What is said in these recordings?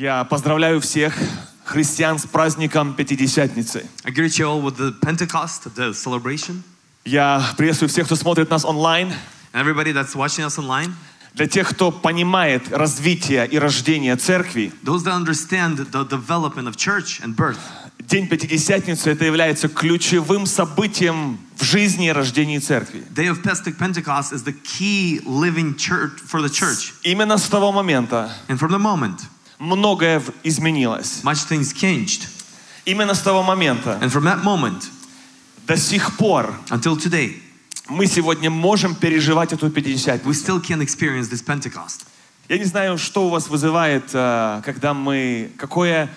Я поздравляю всех христиан с праздником Пятидесятницы. I greet you all with the Pentecost, the celebration. Я приветствую всех, кто смотрит нас онлайн. And everybody that's watching us online, Для тех, кто понимает развитие и рождение церкви, those that understand the development of church and birth, День Пятидесятницы это является ключевым событием в жизни и рождении церкви. Day of Pente- Pentecost is the key living church for the church. Именно с того момента And from the moment, многое изменилось. much things changed. Именно с того момента And from that moment до сих пор until today, мы сегодня можем переживать эту we Пятидесятницу. still can experience this Pentecost. Я не знаю, что у вас вызывает, э, когда мы... Какое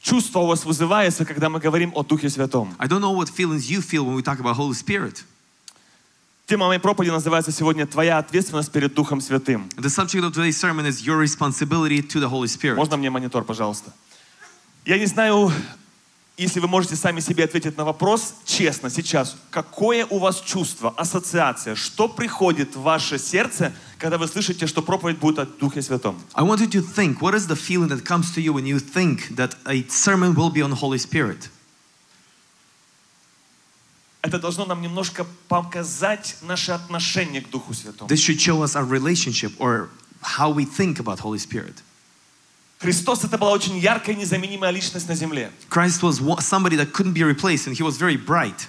чувство у вас вызывается, когда мы говорим о Духе Святом. I don't know what feelings you feel when we talk about Holy Spirit. Тема моей проповеди называется сегодня «Твоя ответственность перед Духом Святым». The subject of today's sermon is your responsibility to the Holy Spirit. Можно мне монитор, пожалуйста? Я не знаю, если вы можете сами себе ответить на вопрос, честно, сейчас, какое у вас чувство, ассоциация, что приходит в ваше сердце, когда вы слышите, что проповедь будет о Духе Святом? I want you to think what is the feeling that comes to you when you think that a sermon will be on the Holy Spirit? Это должно нам немножко показать наше отношение к Духу Святому. This should show us our relationship or how we think about Holy Spirit. Христос это была очень яркая, незаменимая личность на земле. Christ was somebody that couldn't be replaced and he was very bright.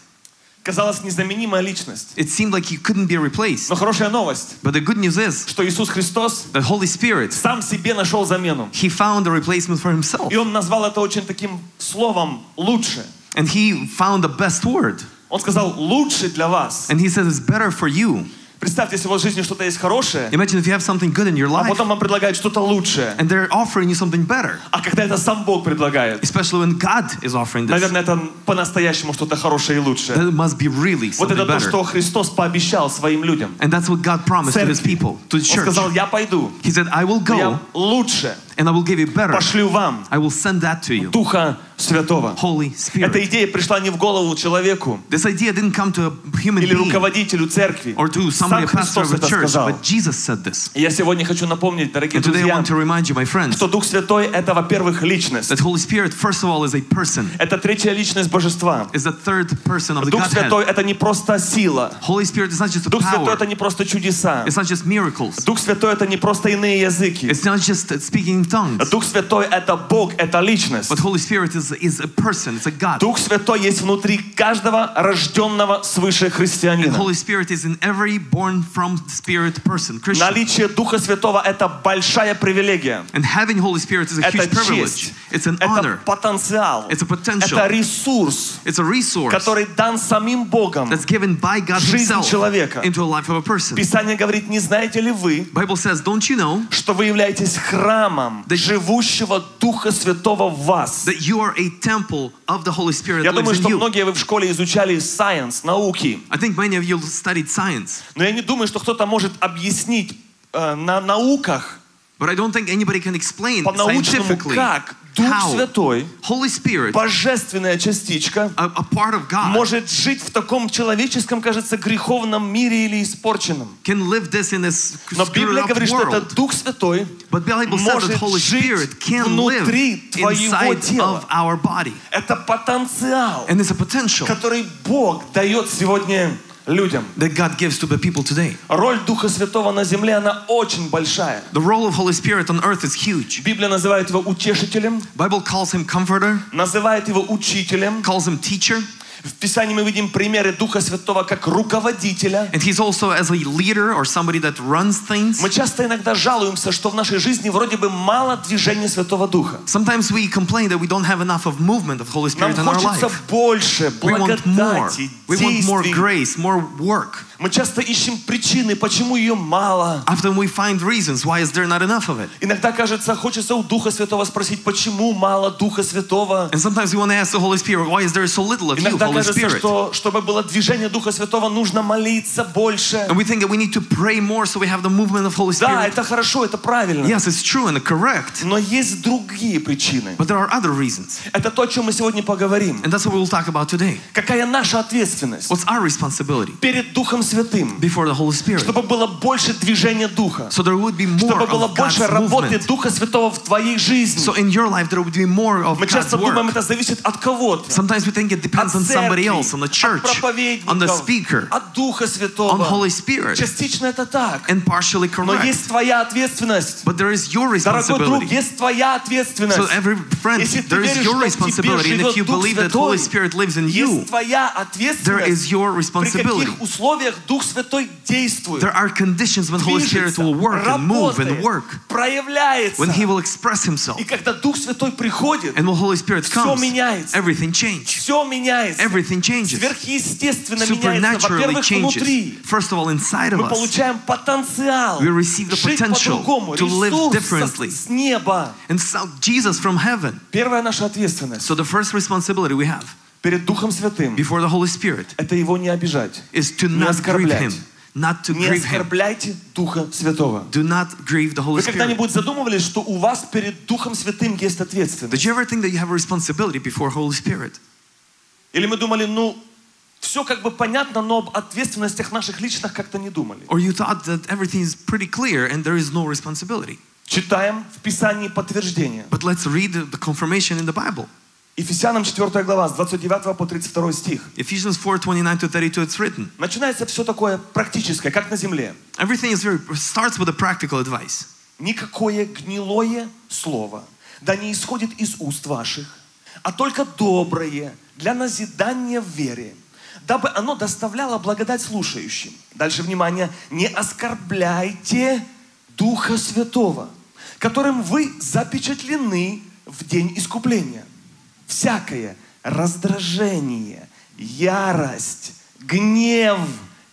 Казалось, незаменимая личность. It seemed like he couldn't be replaced. Но хорошая новость, But the good news is что Иисус Христос that Holy Spirit, сам себе нашел замену. he found a replacement for himself. И Он назвал это очень таким словом «лучше». And he found the best word. Он сказал «лучше для вас». And he says it's better for you. Представьте, если у вас в жизни что-то есть хорошее, Imagine if you have something good in your а life потом вам предлагают что-то лучшее. and they're offering you something better. А когда это сам Бог предлагает, Especially when God is offering this. наверное, это по-настоящему что-то хорошее и лучшее. That must be really Вот something это то, better. что Христос пообещал своим людям. And that's what God promised to his people, to the Он church. сказал, я пойду, He said, I will я go лучше and I will give you better. пошлю вам I will send that to you. Духа Святого. Holy Эта Spirit. идея пришла не в голову человеку This idea didn't come to a human или руководителю церкви. or to somebody, Сам Христос это church, сказал. but Jesus said this. Я сегодня хочу напомнить, дорогие And today I друзья, want to remind you, my friends, что Дух Святой — это, во-первых, личность. that Holy Spirit, first of all, is a person, Это третья личность Божества. is the third person of the Дух Godhead. Святой — это не просто сила. Holy Spirit is not just a Дух Святой — это не просто чудеса. It's not just miracles. Дух Святой — это не просто иные языки. It's not just speaking tongues. Дух Святой — это Бог, это личность. But Holy Spirit is, is a person. It's a God. Дух Святой есть внутри каждого рожденного свыше And христианина. Holy Spirit is in every born from Spirit person, Christian. Наличие Духа Святого — это большая привилегия. And having Holy Spirit is a Это huge privilege. честь. It's an Это honor. потенциал. It's a potential. Это ресурс, It's a resource который дан самим Богом. that's given by God жизнь человека. into a life of a person. Писание говорит, не знаете ли вы, Bible says, don't you know что вы являетесь храмом Да- живущего Духа Святого в вас? that you are a temple of the Holy Spirit Я думаю, что многие вы в школе изучали science, науки. I think many of you studied science, Но я не думаю, что кто-то может объяснить э, на науках but I don't think anybody can explain по-научному, scientifically как Дух how Святой, Holy Spirit, божественная частичка, a, a part of God, может жить в таком человеческом, кажется, греховном мире или испорченном. can live this in this Но Библия говорит, что этот Дух Святой But Bible that может Holy Spirit can live внутри твоего тела. of our body. Это потенциал, And it's a potential который Бог дает сегодня людям. that God gives to the people today. Роль Духа Святого на земле, она очень большая. The role of Holy Spirit on earth is huge. Библия называет его утешителем, Bible calls him comforter, называет его учителем. calls him teacher, В Писании мы видим примеры Духа Святого как руководителя. and he's also as a leader or somebody that runs things. Мы часто иногда жалуемся, что в нашей жизни вроде бы мало движения Святого Духа. Sometimes we complain that we don't have enough of movement of Holy Нам Spirit in our хочется life. больше We want more. благодати, We want more grace, more work. Мы часто ищем причины, почему ее мало. Often we find reasons why is there not enough of it. Иногда, кажется, хочется у Духа Святого спросить, почему мало Духа Святого. And sometimes we want to ask the Holy Spirit, why is there so little of you, Иногда Holy Holy кажется, Spirit. что чтобы было движение Духа Святого, нужно молиться больше. And we think that we need to pray more so we have the movement of Holy Да, Spirit. это хорошо, это правильно. Yes, it's true and correct. Но есть другие причины. But there are other reasons. Это то, о чем мы сегодня поговорим. And that's what we will talk about today. Какая наша ответственность What's our responsibility перед Духом Святым? before the Holy Spirit? Чтобы было больше движения Духа. So there would be more Чтобы было of God's больше работы movement. Духа Святого в твоей жизни. So in your life there would be more of Мы God's часто думаем, work. это зависит от кого-то. Sometimes we think it depends От on somebody церкви, else, on the от church, on the проповедников, speaker, от Духа on Святого. Holy Spirit, Частично это так. and partially Но correct. есть твоя ответственность. But there is your Дорогой друг, responsibility. есть твоя ответственность. So every friend, Если ты there is веришь, your что в тебе responsibility, and if живет you Дух believe that Holy Святой, Spirit lives in you, есть твоя there ответственность. is your При responsibility. каких условиях Дух Святой действует. There are conditions when Holy Spirit движется, will work and move and работает, work, проявляется. when He will express Himself. И когда Дух Святой приходит, And when Holy Spirit Всё comes, меняется. everything changes. все меняется. Everything changes. Сверхъестественно меняется. Supernaturally Во-первых, changes. внутри. First of all, inside of Мы us, получаем потенциал We receive the жить potential по-другому, to live ресурс differently. со- с неба. and so Jesus from heaven. Первая наша ответственность So the first responsibility we have перед Духом Святым before the Holy Spirit – это Его не обижать. is to Не not grieve оскорблять. Him, not to Не grieve Him. оскорбляйте Духа Святого. Do not grieve the Holy Вы Spirit. когда-нибудь задумывались, что у вас перед Духом Святым есть Did ответственность? you ever think that you have a responsibility before Holy Spirit? Или мы думали, ну, все как бы понятно, но об ответственностях наших личных как-то не думали. Or you thought that everything is pretty clear and there is no responsibility? Читаем в Писании подтверждение. But let's read the, confirmation in the Bible. Ефесянам 4 глава, с 29 по 32 стих. Ephesians 4 29 to 32, it's written. Начинается все такое практическое, как на земле. Everything is very, starts with a practical advice. Никакое гнилое слово да не исходит из уст ваших, а только доброе для назидания в вере, дабы оно доставляло благодать слушающим. Дальше внимание. Не оскорбляйте Духа Святого, которым вы запечатлены в день искупления. Всякое раздражение, ярость, гнев,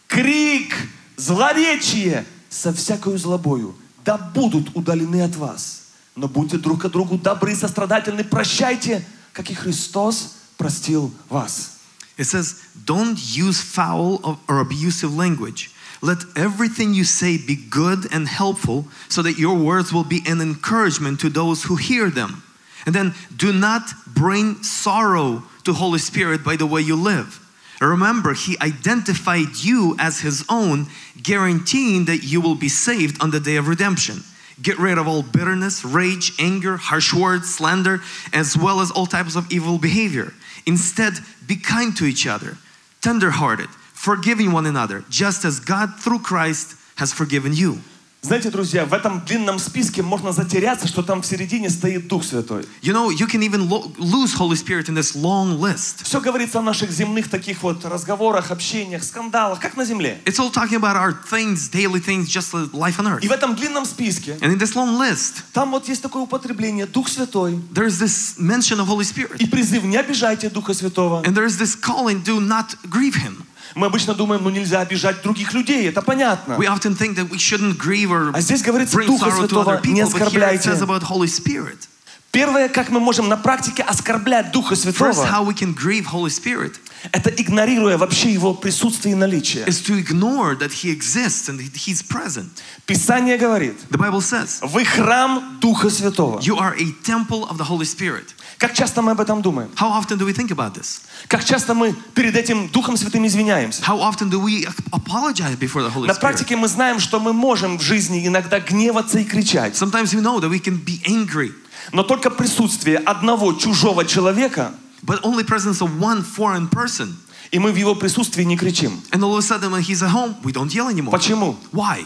крик, злоречие со всякою злобою да будут удалены от вас. Но будьте друг к другу добры, сострадательны, прощайте, как и Христос простил вас. It says, Don't use foul of- or abusive language. Let everything you say be good and helpful, so that your words will be an encouragement to those who hear them. And then do not bring sorrow to Holy Spirit by the way you live. Remember, He identified you as His own, guaranteeing that you will be saved on the day of redemption. Get rid of all bitterness, rage, anger, harsh words, slander, as well as all types of evil behavior. Instead, be kind to each other, tenderhearted, forgiving one another, just as God through Christ has forgiven you. Знаете, друзья, в этом длинном списке можно затеряться, что там в середине стоит Дух Святой. You know, you can even lo- lose Holy Spirit in this long list. Все говорится о наших земных таких вот разговорах, общениях, скандалах, как на земле. It's all talking about our things, daily things, just life on earth. И в этом длинном списке And in this long list, там вот есть такое употребление Дух Святой there's this mention of Holy Spirit. и призыв «Не обижайте Духа Святого». And there's this calling, do not grieve Him. Мы обычно думаем, ну нельзя обижать других людей, это понятно. We often think that we shouldn't grieve or А здесь говорится Духа Святого не people, but here it оскорбляйте. says about Holy Spirit. Первое, как мы можем на практике оскорблять Духа First, Святого, how we can grieve Holy Spirit это игнорируя вообще Его присутствие и наличие. is to ignore that He exists and He's present. Писание говорит, The Bible says, вы храм Духа Святого. You are a temple of the Holy Spirit. Как часто мы об этом думаем? How often do we think about this? Как часто мы перед этим Духом Святым извиняемся? How often do we apologize before the Holy На Spirit? практике мы знаем, что мы можем в жизни иногда гневаться и кричать. Sometimes we know that we can be angry, Но только присутствие одного чужого человека, but only presence of one foreign person. и мы в его присутствии не кричим. And all of a sudden, when he's at home, we don't yell anymore. Почему? Why?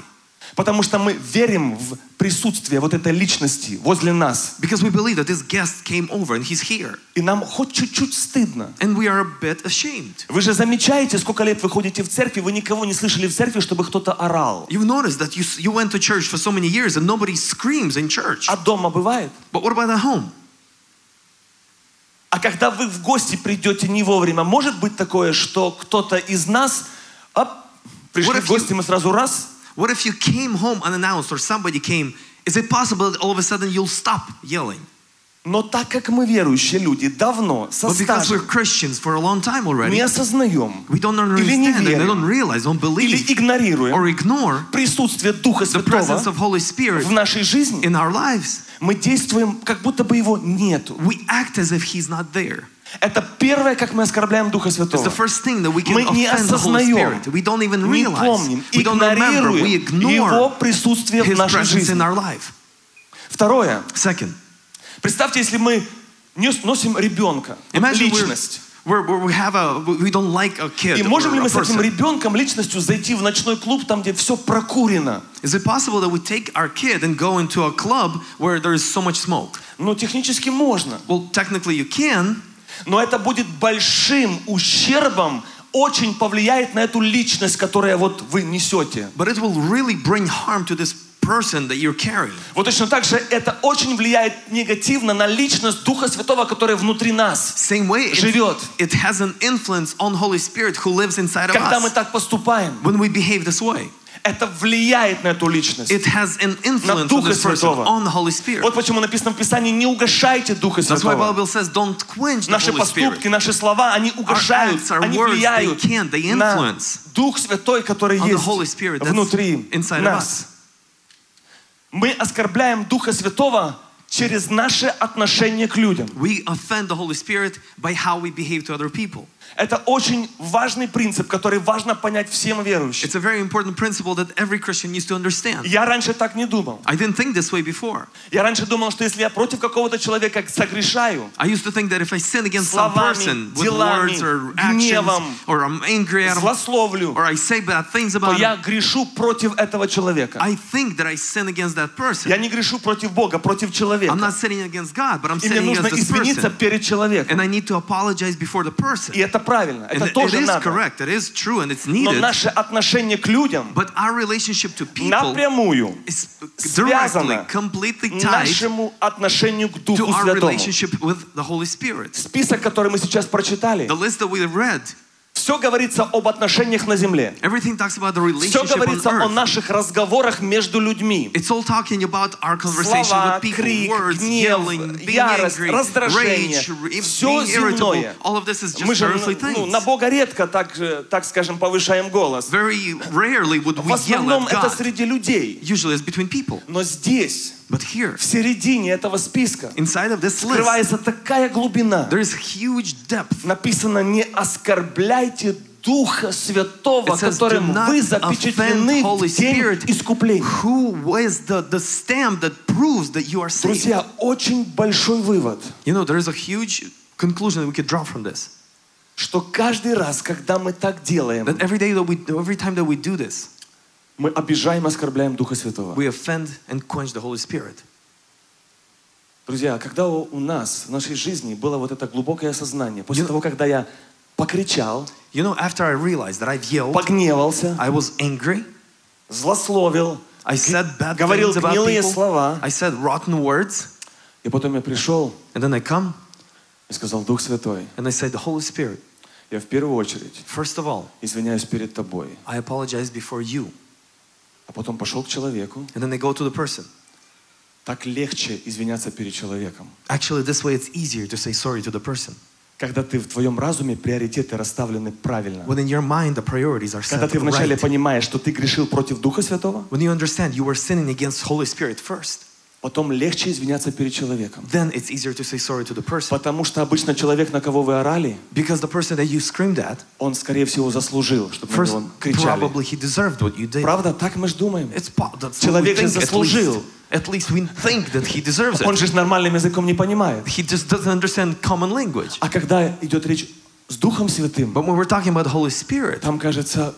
Потому что мы верим в присутствие вот этой личности возле нас. Because we believe that this guest came over and he's here. И нам хоть чуть-чуть стыдно. And we are a bit ashamed. Вы же замечаете, сколько лет вы ходите в церкви, вы никого не слышали в церкви, чтобы кто-то орал. You've noticed that you, you went to church for so many years and nobody screams in church. А дома бывает? But what about at home? А когда вы в гости придете не вовремя, может быть такое, что кто-то из нас, оп, пришли в гости, you- мы сразу раз, What if you came home unannounced or somebody came? Is it possible that all of a sudden you'll stop yelling? Но так как мы верующие люди давно, со But because we're стажем, Christians for a long time не осознаем we don't или не they don't верим, realize, don't или believe, игнорируем or ignore присутствие Духа the presence Святого of Holy Spirit в нашей жизни, in our lives. мы действуем, как будто бы его нету. We act as if He's not there. Это первое, как мы оскорбляем Духа the Святого. Мы не the осознаем. We don't even не realize. помним, We don't remember. We игнорируем Его присутствие в нашей жизни. Второе. Second, Представьте, если мы носим ребенка, imagine личность. we're, we're- we have a we don't like a kid И можем ли мы с этим ребенком, личностью, зайти в ночной клуб, там, где все прокурено? Is it possible that we take our kid and go into a club where there is so much smoke? Ну, технически можно. Well, technically you can, Но это будет большим ущербом, очень повлияет на эту личность, которую вот вы несете. but it will really bring harm to this person that you're carrying. Вот точно так же это очень влияет негативно на личность Духа Святого, который внутри нас. Same way, Живет. it has an influence on Holy Spirit who lives inside of Когда мы us так поступаем, when we behave this way. это влияет на эту личность. It has an influence on Духа Святого. on the Holy Spirit. Вот почему написано в Писании, не угошайте Духа That's why Святого. Bible says, don't quench the Наши Holy Spirit. поступки, наши слова, они угошают, acts, our они words, влияют they can, they на influence Дух Святой, который on the есть Holy Spirit внутри inside of нас. Мы оскорбляем Духа Святого через наше отношение к людям. We offend the Holy Spirit by how we behave to other people. Это очень важный принцип, который важно понять всем верующим. It's a very important principle that every Christian needs to understand. Я раньше так не думал. I didn't think this way before. Я раньше думал, что если я против какого-то человека согрешаю, I used to think that if I sin against some Словами, person with делами, words or actions, гневом, or I'm angry at злословлю, or I say bad things то about я him, грешу против этого человека. I think that I sin against that person. Я не грешу против Бога, против I'm человека. not sinning against God, but I'm И мне sinning нужно against this извиниться person. перед человеком. And I need to apologize before the person. И это правильно, And это it тоже is надо. correct, it is true, and it's Но наше отношение к людям But our relationship to people напрямую is связано directly, completely tied нашему отношению к to Духу our Святому. relationship with the Holy Spirit. Список, который мы сейчас прочитали, The list that we read, все говорится об отношениях на земле. Все говорится о наших разговорах между людьми. Слова, крик, words, гнев, yelling, ярость, angry, раздражение. rage, Все земное. Мы же ну, на Бога редко, так, так скажем, повышаем голос. В основном это среди людей. Но здесь, But here, в середине этого списка, inside of this list, скрывается такая глубина. there is huge depth. Написано, не оскорбляйте Духа Святого, It says, которым "Do not вы запечатлены Holy в день Spirit, искупления. Who is the, the stamp that proves that you are saved? Друзья, очень большой вывод, You know, there is a huge conclusion that we could draw from this. что каждый раз, когда мы так делаем, That every day that we, every time that we do this, мы обижаем, оскорбляем Духа Святого. we offend and quench the Holy Spirit. Друзья, когда у нас в нашей жизни было вот это глубокое осознание, после You- того, когда я покричал, You know, after I realized that I've yelled, погневался, I was angry, злословил, I said bad говорил things about гнилые people, слова, I said rotten words, и потом я пришел and then I come и сказал, Дух Святой, and I said, the Holy Spirit, я в первую очередь first of all, извиняюсь перед тобой. I apologize before you. А потом пошел к человеку. And then I go to the person. Так легче извиняться перед человеком. Actually, this way it's easier to say sorry to the person. Когда ты в твоем разуме приоритеты расставлены правильно. When in your mind the priorities are Когда set ты вначале right. понимаешь, что ты грешил против Духа Святого, When you understand you were sinning against Holy Spirit first, потом легче извиняться перед человеком. then it's easier to say sorry to the person. Потому что обычно человек, на кого вы орали, Because the person that you screamed at, он, скорее всего, заслужил, чтобы first, него кричали. probably he deserved what you did. Правда? Так мы же думаем. It's that's Человек же заслужил. least. At least we think that he deserves Он it. же нормальным языком не понимает. He just doesn't understand common language. А когда идет речь с Духом Святым, But when we're talking about the Holy Spirit, там, кажется,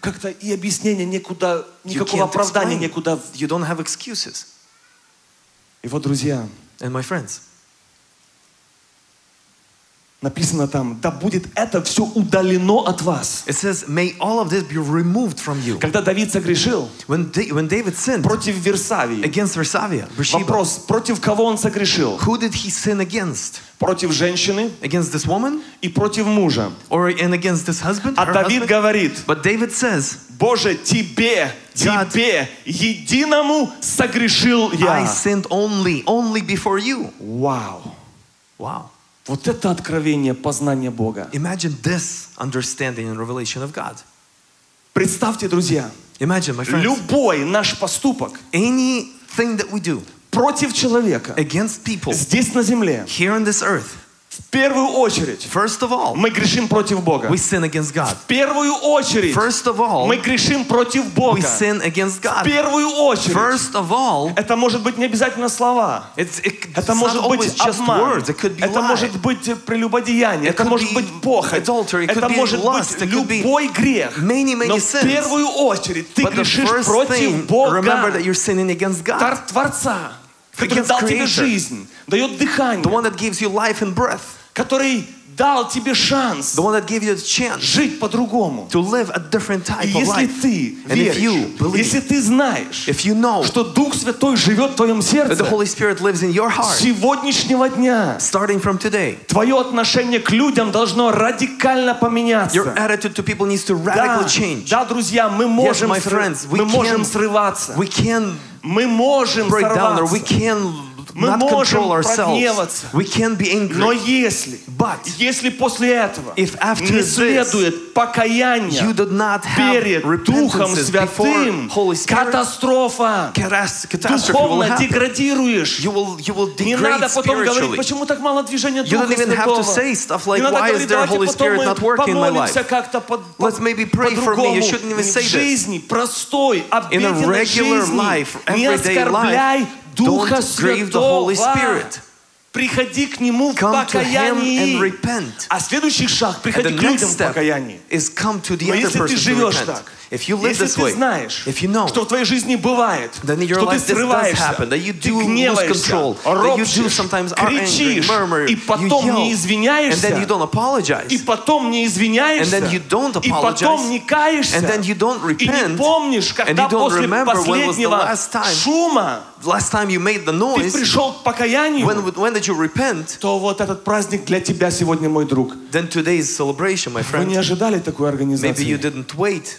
как-то и объяснения некуда, никакого оправдания explain. некуда. You don't have excuses. И вот, друзья, And my friends, написано там, да будет это все удалено от вас. it says, may all of this be removed from you. Когда Давид согрешил When, when David sinned против Версавии, against Versavia, Bathsheba, вопрос, против кого он согрешил? who did he sin against? Против женщины Against this woman и против мужа. or and against this husband? А Давид husband? говорит, But David says, Боже, Тебе, God. Тебе, единому согрешил I я. sinned only, only before you. Вау. Wow. Вот это откровение познания Бога. Imagine this understanding and revelation of God. Представьте, друзья, Imagine, my friends, любой наш поступок anything that we do против человека against people здесь на земле, here on this earth, в первую очередь, first of all, мы грешим против Бога. we sin against God. В первую очередь, First of all, мы грешим против we Бога. sin against В God. первую очередь. First of all, Это может быть не обязательно слова. it's, it, it's Это not может быть обман. words. It could be Это lie. может быть прелюбодеяние. It Это может быть похоть. adultery. It Это может lust. быть любой грех. many, many Но в sins. первую очередь ты But грешишь против Бога. remember that you're sinning against God, Творца, который дал тебе жизнь, дает the дыхание, one that gives you life and breath, который дал тебе шанс the one that gave you the chance жить по-другому. to live a different И type of если life. ты And if you веришь, believe, если ты знаешь, if you know что Дух Святой живет в твоем that сердце, the Holy Spirit lives in your с heart, сегодняшнего дня starting from today, твое отношение к людям должно радикально your поменяться. attitude to people needs to Да, radically change. да, друзья, мы можем, my сры- friends, we мы можем can- срываться, We can мы можем break down or we сорваться. can Мы not можем control ourselves. прогневаться. We can be Но angry. если, But если после этого if after не this следует покаяние you did not have перед Духом repentances before Святым, Holy Spirit, катастрофа, catas- catastrophe will духовно happen. деградируешь. You will, you will Не degrade надо потом говорить, spiritually. почему так мало движения You Духа don't even have to Святого. say stuff like, Не надо why is говорить, there давайте Holy потом Spirit мы not working in my помолимся life? как-то под, Let's maybe pray for me. You по-другому. shouldn't even say В this. жизни простой, In a обыденной regular жизни life, не everyday оскорбляй life, Духа don't grieve the Holy Святого. Spirit. Приходи к Нему в Come to Him and покаянии. repent. А следующий шаг, And приходи the к next людям в step покаянии. is come to the Но other если ты person to живешь repent. так, If you live если this ты way, знаешь, if you know что в твоей жизни бывает, Then in your что ты life срываешься, happen, that you ты do гневаешься, control, that you do ропщешь, sometimes are angry, кричишь, murmur, и you потом не yell, and then you извиняешься, don't apologize, и потом не извиняешься, And then you don't и потом не каешься, and then you don't и не repent, помнишь, and когда you don't после remember when was the последнего last time шума last time you made the ты noise, пришел к покаянию, when, when did you repent, то вот этот праздник для тебя сегодня, мой друг. then today's celebration, my Вы не friend. ожидали такой Maybe you организации. didn't wait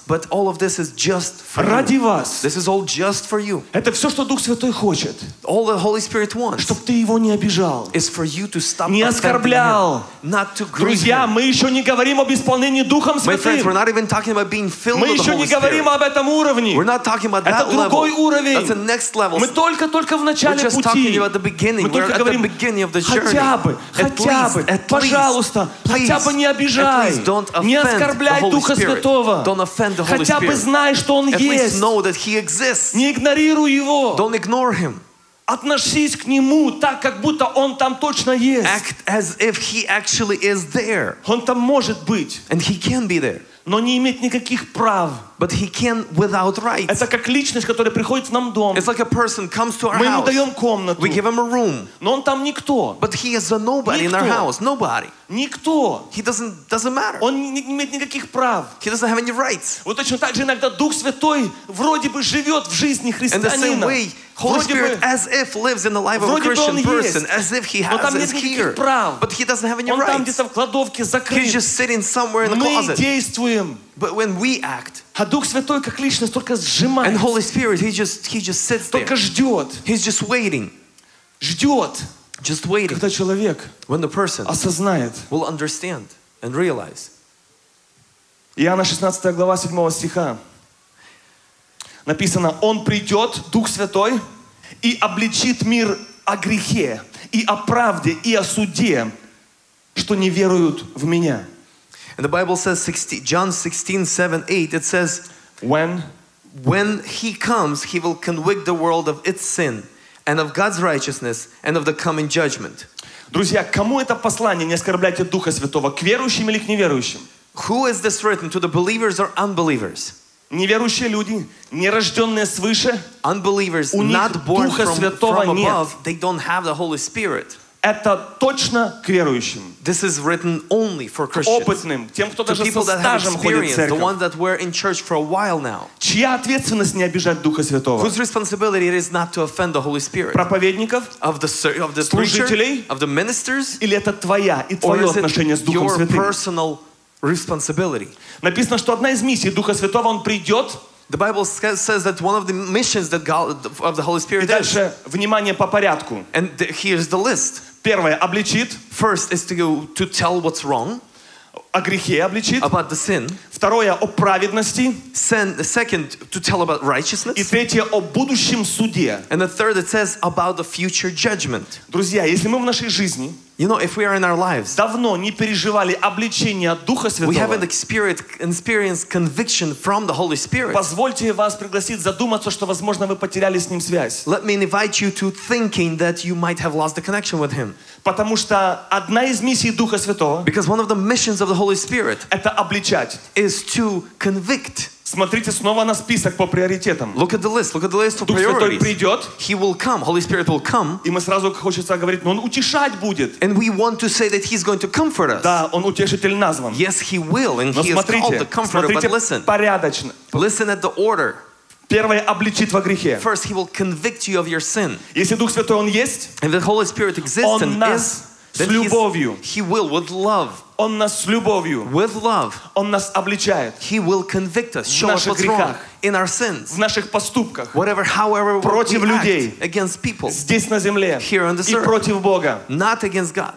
But all of this is just for Ради you. вас. This is all just for you. Это все, что Дух Святой хочет. All the Holy Spirit wants Чтобы ты его не обижал. is for you to stop Не offending оскорблял. him, not to grieve Друзья, him. мы еще не говорим об исполнении Духом My friends, we're Святым. not even talking about being filled Мы with the еще Holy не говорим Spirit. об этом уровне. We're not talking about Это that level. другой уровень. That's the next level. Мы только-только в We're начале just пути. talking about the beginning. Мы We're только at the говорим, beginning of the journey. хотя бы, At хотя least, бы, at least, пожалуйста, please, хотя бы не at обижай, least don't не offend the оскорбляй Holy Духа Spirit. Святого. Don't offend the Holy Хотя бы знай, что Он At least есть. know that He exists. Не игнорируй Его. Don't ignore Him. Относись к Нему так, как будто Он там точно есть. Act as if He actually is there. Он там может быть, And He can be there. Но не иметь никаких прав. But He can without rights. Это как личность, которая приходит в нам дом. It's like a person comes to our Мы ему house. даем комнату, We give him a room. но он там никто. But he is a nobody in our Никто. house. Nobody. Никто. He doesn't doesn't matter. Он не имеет никаких прав. He doesn't have any rights. Вот точно так же иногда Дух Святой вроде бы живет в жизни In the same христианина. way, Holy Вроде Spirit бы as if lives in the life of a Christian он person, есть, as if he но has там нет никаких here. прав. But he doesn't have any он там rights. где-то в кладовке He's закрыт. just sitting somewhere in the Мы closet. действуем. But when we act, А Дух Святой как личность только and сжимает, Holy Spirit, he just he just sits there. только ждет, He's just waiting, ждет, just waiting. когда человек When the person осознает. will understand and realize. Иоанна 16 глава 7 стиха. Написано, Он придет, Дух Святой, и обличит мир о грехе, и о правде, и о суде, что не веруют в Меня. And the Bible says 16, John 16, 7, 8, it says, When When he comes, he will convict the world of its sin and of God's righteousness and of the coming judgment. Друзья, кому это послание «Не оскорбляйте Духа Святого»? К верующим или к неверующим? Who is this written to the believers or unbelievers? Неверующие люди, нерожденные свыше, Unbelievers, У них not born Духа from, Святого from нет. above, they don't have the Holy Spirit. Это точно к верующим. This is written only for Christians. опытным, тем, кто даже со стажем ходит в experience, the церковь. ones that were in church for a while now. Чья ответственность не обижать Духа Святого? Whose responsibility it is not to offend the Holy Spirit? Проповедников? Of the, of the? Служителей? Of the ministers? Или это твоя и твое is отношение с Духом your Святым? personal responsibility. Написано, что одна из миссий Духа Святого, Он придет, The Bible sa- says that one of the missions that God, of the Holy и Spirit is, дальше, внимание по порядку. and th- here's the list. Первое, обличит, First is to to tell what's wrong о грехе обличит. about the sin. Второе, о праведности. Sen- second, to tell about И righteousness. третье, о будущем суде. And the third, it says about the future judgment. Друзья, если мы в нашей жизни You know, if we are in our lives, давно не переживали обличение от Духа we haven't Святого, experienced, experienced conviction from the Holy Spirit. позвольте вас пригласить задуматься, что, возможно, вы потеряли с Ним связь. Let me invite you to thinking that you might have lost the connection with Him. Потому что одна из миссий Духа Святого Because one of the missions of the Holy Spirit – это обличать. is to convict. Смотрите снова на список по приоритетам. Look at the list. Look at the list of Дух Святой priorities. придет, He will come. Holy Spirit will come. и мы сразу хочется говорить, но Он утешать будет. And we want to say that He's going to comfort us. Да, Он утешитель назван. Yes, He will. And Но He is called смотрите, the comforter. But смотрите listen. порядочно. Listen at the order. Первое – обличит во грехе. First, He will convict you of your sin. Если Дух Святой Он есть, If the Holy Spirit exists Он and нас is, с then he's- любовью. He will, with love, Он нас с любовью, with love, Он нас обличает He will convict us, show us наших what's wrong грехах. in our sins. в наших поступках, Whatever, however we Против act людей. against people, здесь на земле Here on this и earth. против Бога. not against God.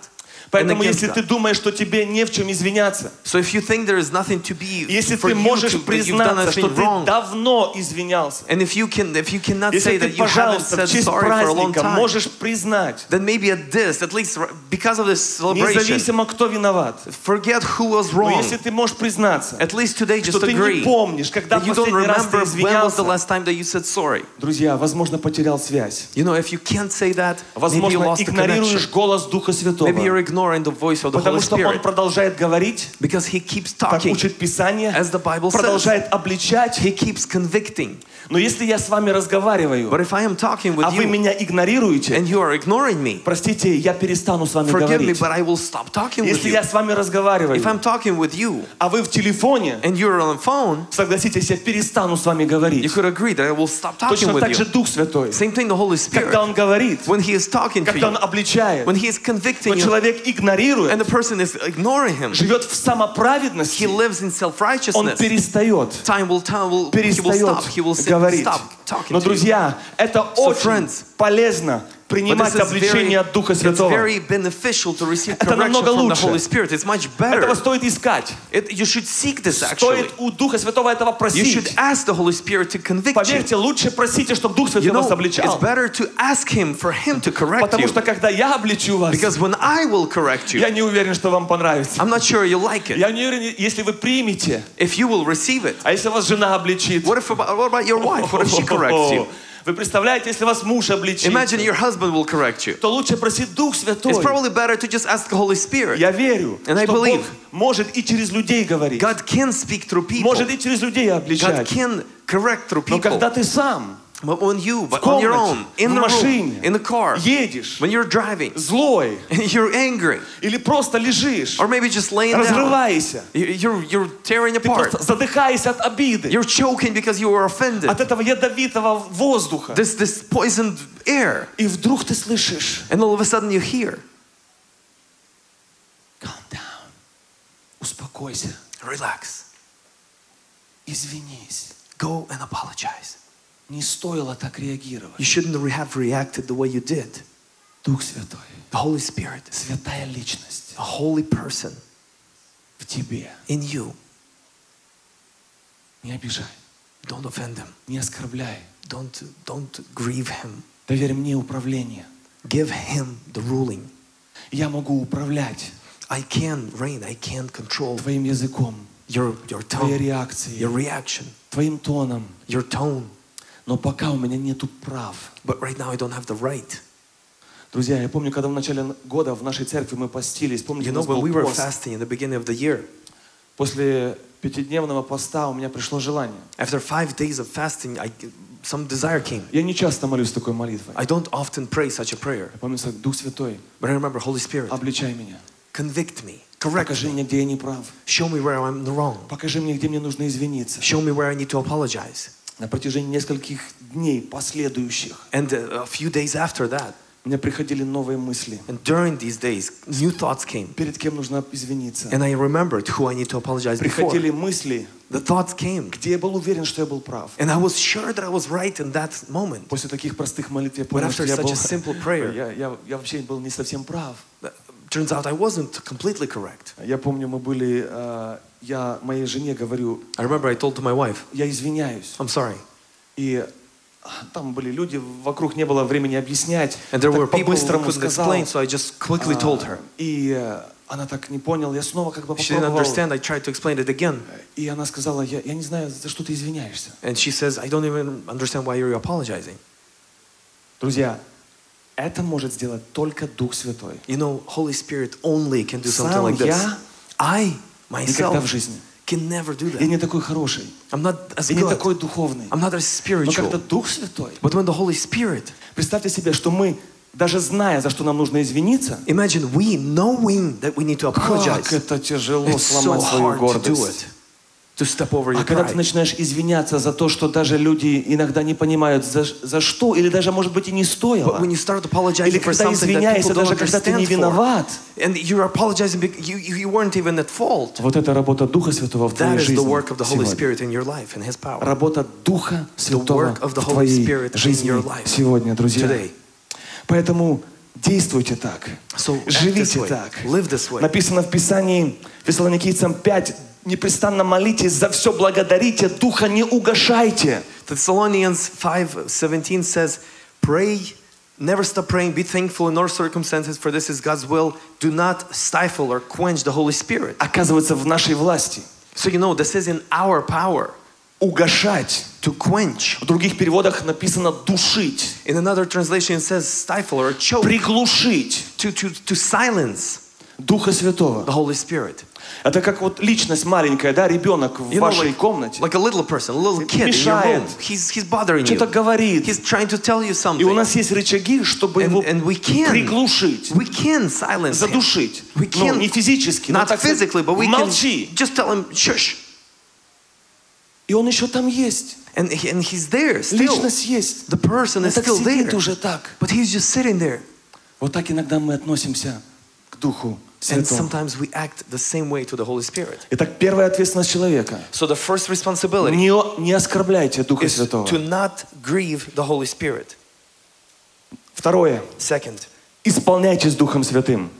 Поэтому если ты думаешь, что тебе не в чем извиняться, So if you think there is nothing to be если ты можешь to, признаться, что ты давно извинялся, and if you can, if you cannot если say ты, that you haven't пожалуйста, said в честь sorry for a long праздника time, можешь признать, then maybe at this, at least because of this celebration, независимо кто виноват, forget who was но wrong. если ты можешь признаться, At least today, что just ты не agree помнишь, когда that you don't последний раз ты remember when was the извинялся, last time that you said sorry. друзья, возможно, потерял связь. You know, if you can't say that, maybe you Возможно, lost the connection. игнорируешь голос Духа Maybe you're Святого. Ignoring the voice of the Потому Holy что Он Spirit продолжает говорить, because He keeps как talking, учит Писание, as the Bible says. продолжает обличать. He keeps convicting. Но если я с вами разговариваю, But if I am talking with а вы you меня игнорируете, and you are ignoring me, простите, я перестану с вами forgive me, говорить. but I will stop talking with Если you. я с вами разговариваю, If I'm talking with you а вы в телефоне, and you're on the phone, согласитесь, я перестану с вами you говорить. could agree that I will stop talking Точно with так же you. Дух Святой. Same thing the Holy Spirit. Когда Он говорит, When He is talking to когда Он you, обличает, when He is но convicting you, человек and игнорирует, the person is ignoring Him, живет в he самоправедности, lives in он self-righteousness. перестает Time will tell, will, he will перестает stop. He will говорить. stop talking Но, друзья, это So, очень friends, полезно принимать обличение от Духа Святого. Это намного лучше. Этого стоит искать. It, you should seek this actually. Стоит у Духа Святого этого You should просить. ask the Holy Spirit to convict you. Поверьте, лучше просите, чтобы Дух You Святой вас know, it's обличал. better to ask Him for Him to correct Потому you. что когда я обличу вас, Because when I will correct you, я не уверен, что вам понравится. I'm not sure you like it. Я не уверен, если вы примете. If you will receive it. А если вас жена обличит? What, if about, what about your wife? What if she corrects you? Вы представляете, если вас муж обличит, Imagine your husband will correct you. то лучше просить Дух Святой. It's probably better to just ask the Holy Spirit. Я верю, And I что Бог believe. может и через людей говорить. God can speak through people. Может и через людей God обличать. can correct through Но people. когда ты сам But when you, в but on your комнате, own, in в the room, машине, in the car, едешь, when you're driving, злой, and you're angry, или просто лежишь, or maybe just laying down, разрывайся, you- you're, you're tearing ты apart. просто задыхаешься от обиды, You're choking because you were offended. от этого ядовитого воздуха. This, this poisoned air. И вдруг ты слышишь, And all of a sudden you hear, calm down, успокойся, relax, извинись. go and apologize. Не стоило так реагировать. You shouldn't have reacted the way you did. Дух Святой, The Holy Spirit, святая личность a holy person в тебе. in you. Не обижай, Don't offend him. не оскорбляй. Don't, don't grieve him. Доверь мне управление. Give him the ruling. Я могу управлять I can reign, I can control твоим языком, your, your твоей tongue, реакцией, your reaction, твоим тоном. your tone. Но пока у меня нету прав. But right now I don't have the right. Друзья, я помню, когда в начале года в нашей церкви мы постились, помните, You know, when we were пост. fasting in the beginning of the year, После пятидневного поста у меня пришло желание. after five days of fasting, I, some desire came. Я не часто молюсь такой молитвой. I don't often pray such a prayer, Я помню, Дух Святой, but I remember, Holy Spirit, обличай меня. convict me, correct Покажи мне, где я не прав. show me where I'm wrong, Покажи мне, где мне нужно извиниться. show me where I need to apologize. На протяжении нескольких дней последующих And uh, a few days after that, мне приходили новые мысли. And during these days, new thoughts came. Перед кем нужно извиниться. And I remembered who I need to apologize before. Приходили мысли, The thoughts came. где я был уверен, что я был прав. And I was sure that I was right in that moment. После таких простых молитв я But понял, after что я был... a simple prayer, Я, я, я вообще был не совсем прав. turns out I wasn't completely correct. Я помню, мы были... э, я моей жене говорю, I remember I told to my wife, я извиняюсь. I'm sorry. И а, там были люди, вокруг не было времени объяснять. And there were people who couldn't сказал. explain, so I just quickly told her. А, И э, она так не поняла. Я снова как бы She didn't попробовал. understand. I tried to explain it again. И она сказала, я, я не знаю, за что ты извиняешься. And she says, I don't even understand why you're apologizing. Друзья, это может сделать только Дух Святой. You know, Holy Spirit only can do something Сам like this. я I, Никогда в жизни. can never do Я that. не такой хороший. I'm not as Я не good. такой духовный. I'm not as Но когда spiritual. Дух Святой, But when the Holy Spirit, представьте себе, что мы, даже зная, за что нам нужно извиниться, imagine we knowing that we need to как apologize. это тяжело It's so сломать свою to do гордость. To step over А your когда ты начинаешь извиняться за то, что даже люди иногда не понимают, за, за что, или даже, может быть, и не стоило. when you start Или когда извиняешься, даже когда ты не виноват. you, you, you weren't even at fault. Вот это работа Духа Святого в твоей жизни сегодня. Работа Духа Святого в твоей жизни сегодня, друзья. Today. Поэтому действуйте так. So Живите так. Live this way. Написано в Писании, Фессалоникийцам 5, непрестанно молитесь, за все благодарите, Духа не угошайте. Thessalonians 5:17 says, "Pray, never stop praying, be thankful in all circumstances, for this is God's will. Do not stifle or quench the Holy Spirit." Оказывается, в нашей власти So you know, this is in our power угошать. to quench. В других переводах написано душить, In another translation, it says stifle or choke, приглушить to, to, to silence Духа Святого. the Holy Spirit. Это как вот личность маленькая, да, ребенок в You know, вашей like, комнате. like a little person, a little kid in your Мешает. room. He's, he's bothering Что-то говорит. He's trying to tell you И у something. нас есть рычаги, чтобы And, его and we can, приглушить, we can silence him. задушить. We Ну, can, не физически, но not так сказать, physically, but we молчи. can just tell him, shush. И он еще там есть. And, he- and he's there still. Личность есть. The person Он is так still there. уже так. But he's just sitting there. Вот так иногда мы относимся к Духу And sometimes we act the same way to the Holy Spirit. Итак, первая ответственность человека. So the first responsibility Не, не оскорбляйте Духа is Святого. to not grieve the Holy Spirit. Второе. Second, Исполняйтесь Духом Святым.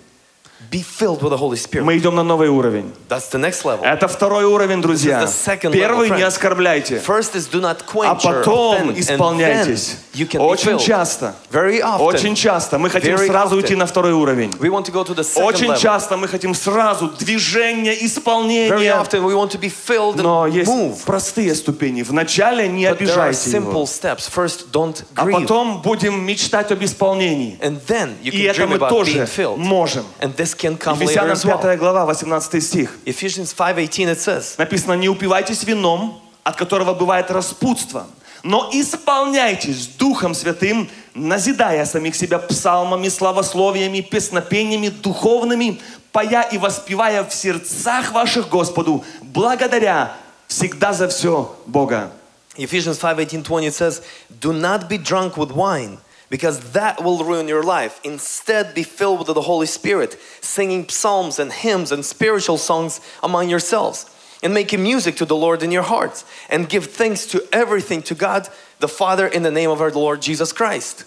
Be filled with the Holy Spirit. Мы идем на новый уровень. That's the next level. Это второй уровень, друзья. Первый level, не оскорбляйте. First is do not А quench or потом исполняйтесь. you can Очень часто. Very often. Очень часто мы хотим Very сразу often. уйти на второй уровень. We want to go to the second Очень level. часто мы хотим сразу движение, Very исполнение. often we want to be filled Но and есть move. простые ступени. Вначале не But there are обижайте его. simple steps. First, don't А grieve. потом будем мечтать об исполнении. And then you И can это dream мы тоже можем. And this can come later Ефесянам as well. 5 глава, 18 стих. Ephesians 5.18 it says, Написано, не упивайтесь вином, от которого бывает распутство, но исполняйтесь Духом Святым, назидая самих себя псалмами, славословиями, песнопениями духовными, поя и воспевая в сердцах ваших Господу, благодаря всегда за все Бога. Ephesians 5.18, it says, Do not be drunk with wine, because that will ruin your life. Instead, be filled with the Holy Spirit, singing psalms and hymns and spiritual songs among yourselves, and making music to the Lord in your hearts, and give thanks to everything to God the Father in the name of our Lord Jesus Christ.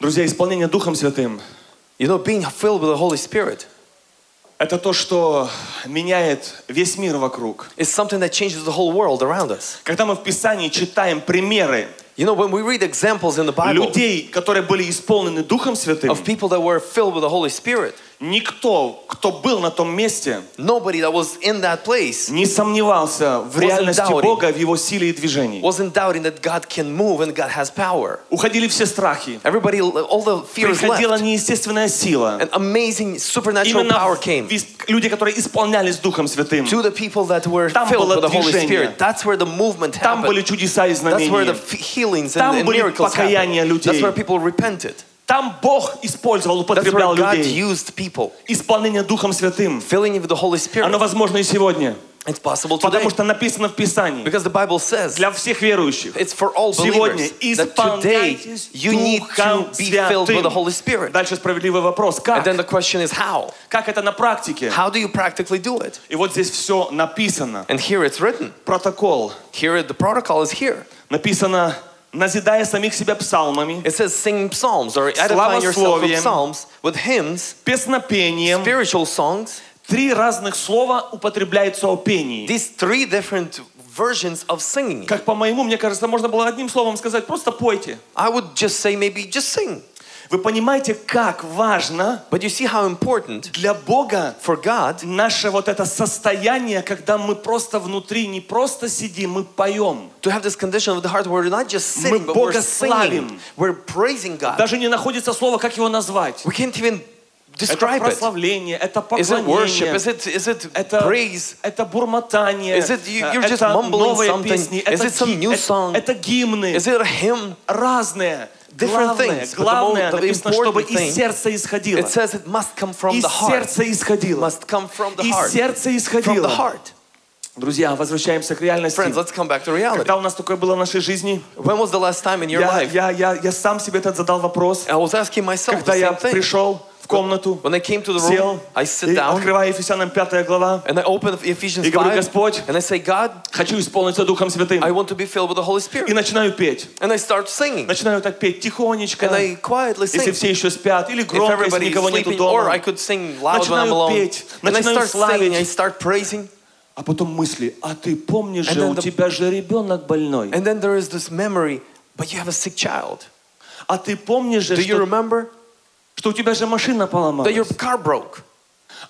Друзья, исполнение Духом Святым You know, being filled with the Holy Spirit – это то, что меняет весь мир вокруг. is something that changes the whole world around us. Когда мы в Писании читаем примеры You know, when we read examples in the Bible людей, которые были исполнены Духом Святым, of people that were filled with the Holy Spirit, никто, кто был на том месте, nobody that was in that place не сомневался в реальности doubting. Бога, в Его силе и движении. wasn't doubting that God can move and God has power. Уходили все страхи. Everybody, all the fears Приходила left. неестественная сила. An amazing supernatural Именно power came люди, которые исполнялись Духом Святым. to the people that were Там filled было with the Holy движение. Spirit. That's where the movement Там были чудеса и That's where the знамения. Там and, были miracles покаяния happened. That's людей. where people repented. Там Бог использовал, употреблял людей. Исполнение Духом Святым. Оно возможно и сегодня. It's possible today. Потому что написано в Писании Because the Bible says для всех верующих. it's for all Сегодня исполняйтесь you need Духом to be filled with the Holy Святым. Spirit. Дальше справедливый вопрос. And Как? then the question is how? Как это на практике? How do you practically do it? И вот здесь все написано. And here it's written. Протокол. Here the protocol is here. Написано, назидая самих себя псалмами, It says sing psalms or edifying yourself with Славословием. psalms, with hymns, песнопением. spiritual songs. Три разных слова употребляются о пении. These three different versions of singing. Как по моему, мне кажется, можно было одним словом сказать, просто пойте. I would just say maybe just sing. Вы понимаете, как важно But you see how important для Бога for God наше вот это состояние, когда мы просто внутри не просто сидим, мы поем. to have this condition of the heart where we're not just sitting, but Бога we're singing. славим. We're praising God. Даже не находится слово, как его назвать. We can't even Это describe it. прославление, это Is it worship? поклонение, Is it, is it это, praise? это бурмотание, Is it you- э, you're just это mumbling новые something? песни, Is это, it some new это- song? это гимны, Is it a hymn? разные. Different Главное, things, but the главное mo- the написано, чтобы important из thing, сердца исходило. It says it must come from Из the heart. сердца исходило. Must come from the Из heart. сердца From the исходило. heart. Друзья, возвращаемся к реальности. Friends, let's come back to reality. Когда у нас такое было в нашей жизни, When was the last time in your я, life? я, я, я сам себе этот задал вопрос, I was asking myself когда the я same thing. пришел в комнату, When I came to the сел, room, I sit и down открываю Ефесянам 5 глава, and I open Ephesians И говорю, 5 «Господь, and I say, God, хочу исполниться Духом Святым. I want to be filled with the Holy И Spirit. начинаю петь. And I start singing. Начинаю так петь тихонечко, And I quietly если sing. все еще спят, или If громко, если everybody is никого нету sleeping, or I дома. could sing loud when I'm Начинаю alone. петь, And I начинаю start singing, славить. I start praising. А потом мысли, а ты помнишь And же, then у the- тебя же ребенок больной. And then there is this memory, but you have a sick child. А ты помнишь же, Do you что, remember Что у тебя же машина that your поломалась. car broke?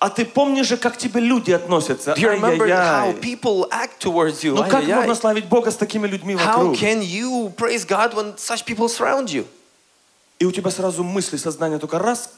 А ты помнишь же, как тебе люди относятся. Do you remember how people act towards you? Ну как можно славить Бога с такими людьми How вокруг? can you praise God when such people surround you? И у тебя сразу мысли, сознание только раз,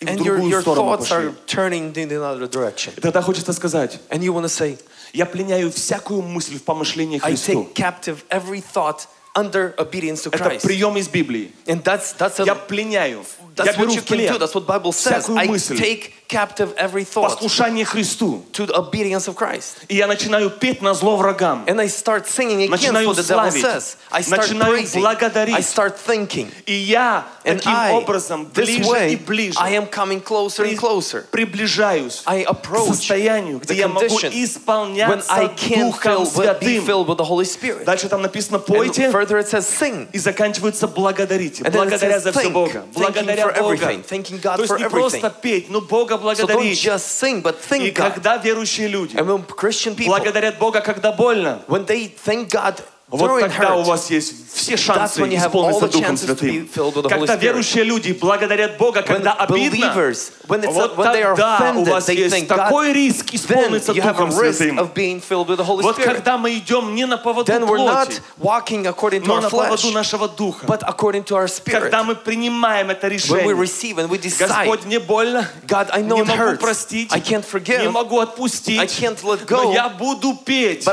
и в And your, другую your сторону thoughts пошли. are turning in another direction. И тогда хочется сказать, And you want to say, я пленяю всякую мысль в помышлении I Христу. take captive every thought under obedience to Это Christ. прием из Библии. And that's, that's, a, Я пленяю. Я that's беру what you в can do. плен That's what Bible says. всякую I мысль take captive every thought послушание Христу. to the obedience of Christ. И я начинаю петь на зло врагам. And I start singing against Начинаю what the devil says. I start Начинаю praising. благодарить. I start thinking. И я And таким I, образом ближе и way, ближе I am coming closer and closer. приближаюсь I к approach состоянию, где я могу condition when исполняться I can Духом fill, be Святым. filled with the Holy Spirit. Дальше там написано And «пойте» further it says sing. и заканчивается «благодарите». Благодаря за все Бога. Благодаря Бога. То есть не просто петь, но Бога So don't благодарить. just sing, but И thank God. когда верующие люди And when Christian people, благодарят Бога, когда больно, when they thank God вот тогда у вас есть все шансы исполниться Духом Святым. Когда верующие люди благодарят Бога, когда обидно, вот тогда у вас есть такой риск исполниться Духом Святым. Вот когда мы идем не на поводу плоти, но на поводу нашего Духа. Когда мы принимаем это решение, Господь, мне больно, не могу простить, не могу отпустить, но я буду петь.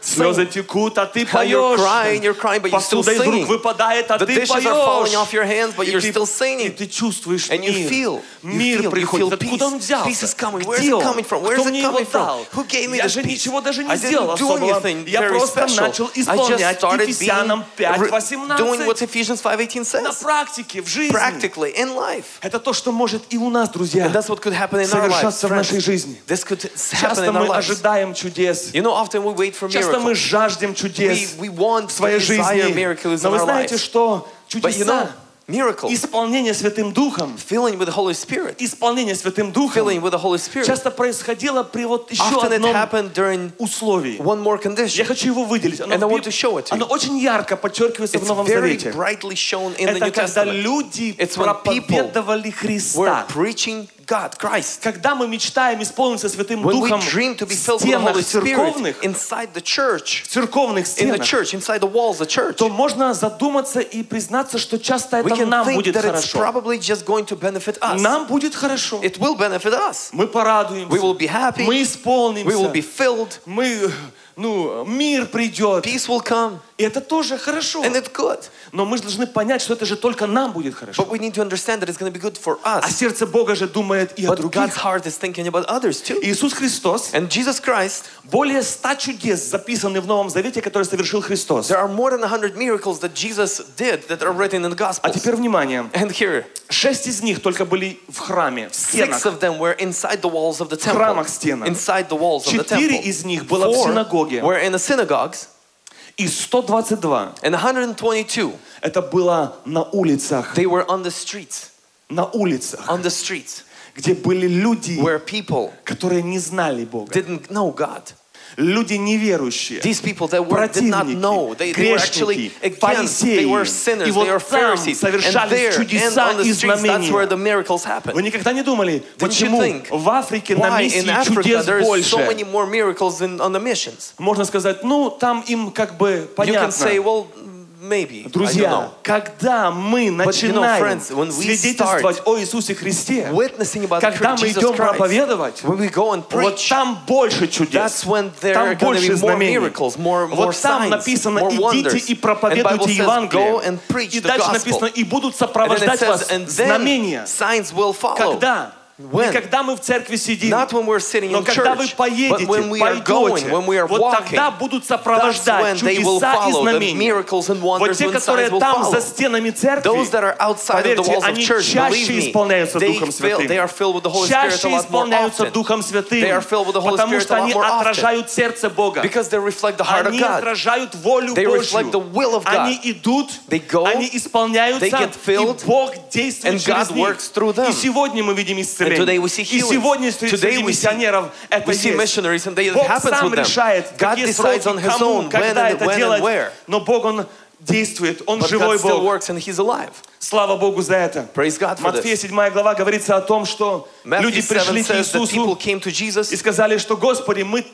Слезы текут, а ты You're поешь. crying, you're crying, but you're still Посуда из рук singing. выпадает, а The ты dishes are falling поешь. off your hands, but И you're ты- still И singing. ты чувствуешь And you мир. you Мир feel, you приходит. feel Откуда он peace. взялся? Peace is coming. Where's Где it он? coming from? Where's Кто it мне его coming from? дал? Who gave me Я же ничего даже не сделал особого. Я просто начал исполнять Ефесянам re- doing what 5.18 Ephesians 5.18 на says. практике, в жизни. Practically, in life. Это то, что может и у нас, друзья, And that's what could happen in our lives. совершаться в нашей жизни. This could happen Часто in our мы lives. ожидаем чудес. You know, often we wait for Часто мы жаждем чудес We, в своей to desire жизни. Но вы знаете, что чудеса, miracles, исполнение Святым Духом, filling with the Holy Spirit, исполнение Святым Духом filling with the Holy Spirit, часто происходило при вот еще often it одном happened during условии. one more Я condition. хочу его выделить. Оно, And I в want to show it to you. оно очень ярко подчеркивается в It's Новом very Завете. brightly shown in the Это New когда Testament. люди It's проповедовали We're Христа. preaching God, Christ. Когда мы мечтаем исполниться Святым When we Духом dream to в be filled with the стенах Holy церковных, Spirit inside the church, в церковных in the стенах, church, inside the walls of the church, то можно задуматься и признаться, что часто we это can нам think будет that it's хорошо. probably just going to benefit us. Нам будет хорошо. It will benefit us. Мы порадуемся. We will be happy. Мы We will исполнимся. be filled. Мы ну, мир придет. peace will come, И это тоже хорошо. and it's good. Но мы же должны понять, что это же только нам будет хорошо. But we need to understand that it's going to be good for А us. сердце Бога же думает и о But God's других. heart is thinking about others too. Иисус Христос, And Jesus Christ, более ста чудес записаны в Новом Завете, которые совершил Христос. there are more than 100 miracles that Jesus did that are written in the А Gospels. теперь внимание. And here, Шесть из них только были в храме, в стенах. six of them were inside the walls of the temple. храмах стенах. Inside the walls of the Четыре temple. из них было в Four синагоге. were in the synagogues, И 122 and 122 это было на улицах. they were on the streets. На улицах, On the streets, где были люди, where people которые не знали Бога. didn't know God. Люди неверующие. These people that were, did not know, they, they were actually against, they were sinners, вот they were Pharisees. And there, and on the streets, that's where the miracles Вы happened. никогда не думали, почему в Африке на in миссии чудес is so больше? many more miracles than on the missions? Можно сказать, ну, там им как бы You can say, понятно. well, maybe. Друзья, когда мы you know, начинаем friends, свидетельствовать о Иисусе Христе, когда мы идем проповедовать, вот там больше чудес, там больше знамений. Вот там написано, идите и проповедуйте Евангелие. И дальше написано, и будут сопровождать вас знамения. Когда? When? Не когда мы в церкви сидим, Not when we're sitting но in когда вы church, поедете, but when we are going, пойдете, when we are вот walking, тогда будут сопровождать чудеса и знамения. Вот те, которые там за стенами церкви, Those that are outside of the поверьте, walls of они church, чаще me, исполняются they, Духом Святым. they are filled with the Holy Spirit Чаще исполняются. Духом Святым, They are filled with the Holy потому Spirit что они отражают сердце Бога. Because they reflect the heart of Они God. отражают волю They Божью. reflect the will of God. Они идут, They go, они исполняются, they get filled, и Бог действует and через God них. works through them. И сегодня мы видим исцеление. Today we see И сегодня среди миссионеров это есть. Бог сам решает, какие decides сроки, on His кому, когда это when and делать. where. Но Бог, Он действует, Он But живой God Бог. works and He's alive. Слава Богу за это. Praise God for Матфея this. 7 глава говорится о том, что люди Matthew 7 пришли к Иисусу и сказали, что Господи, мы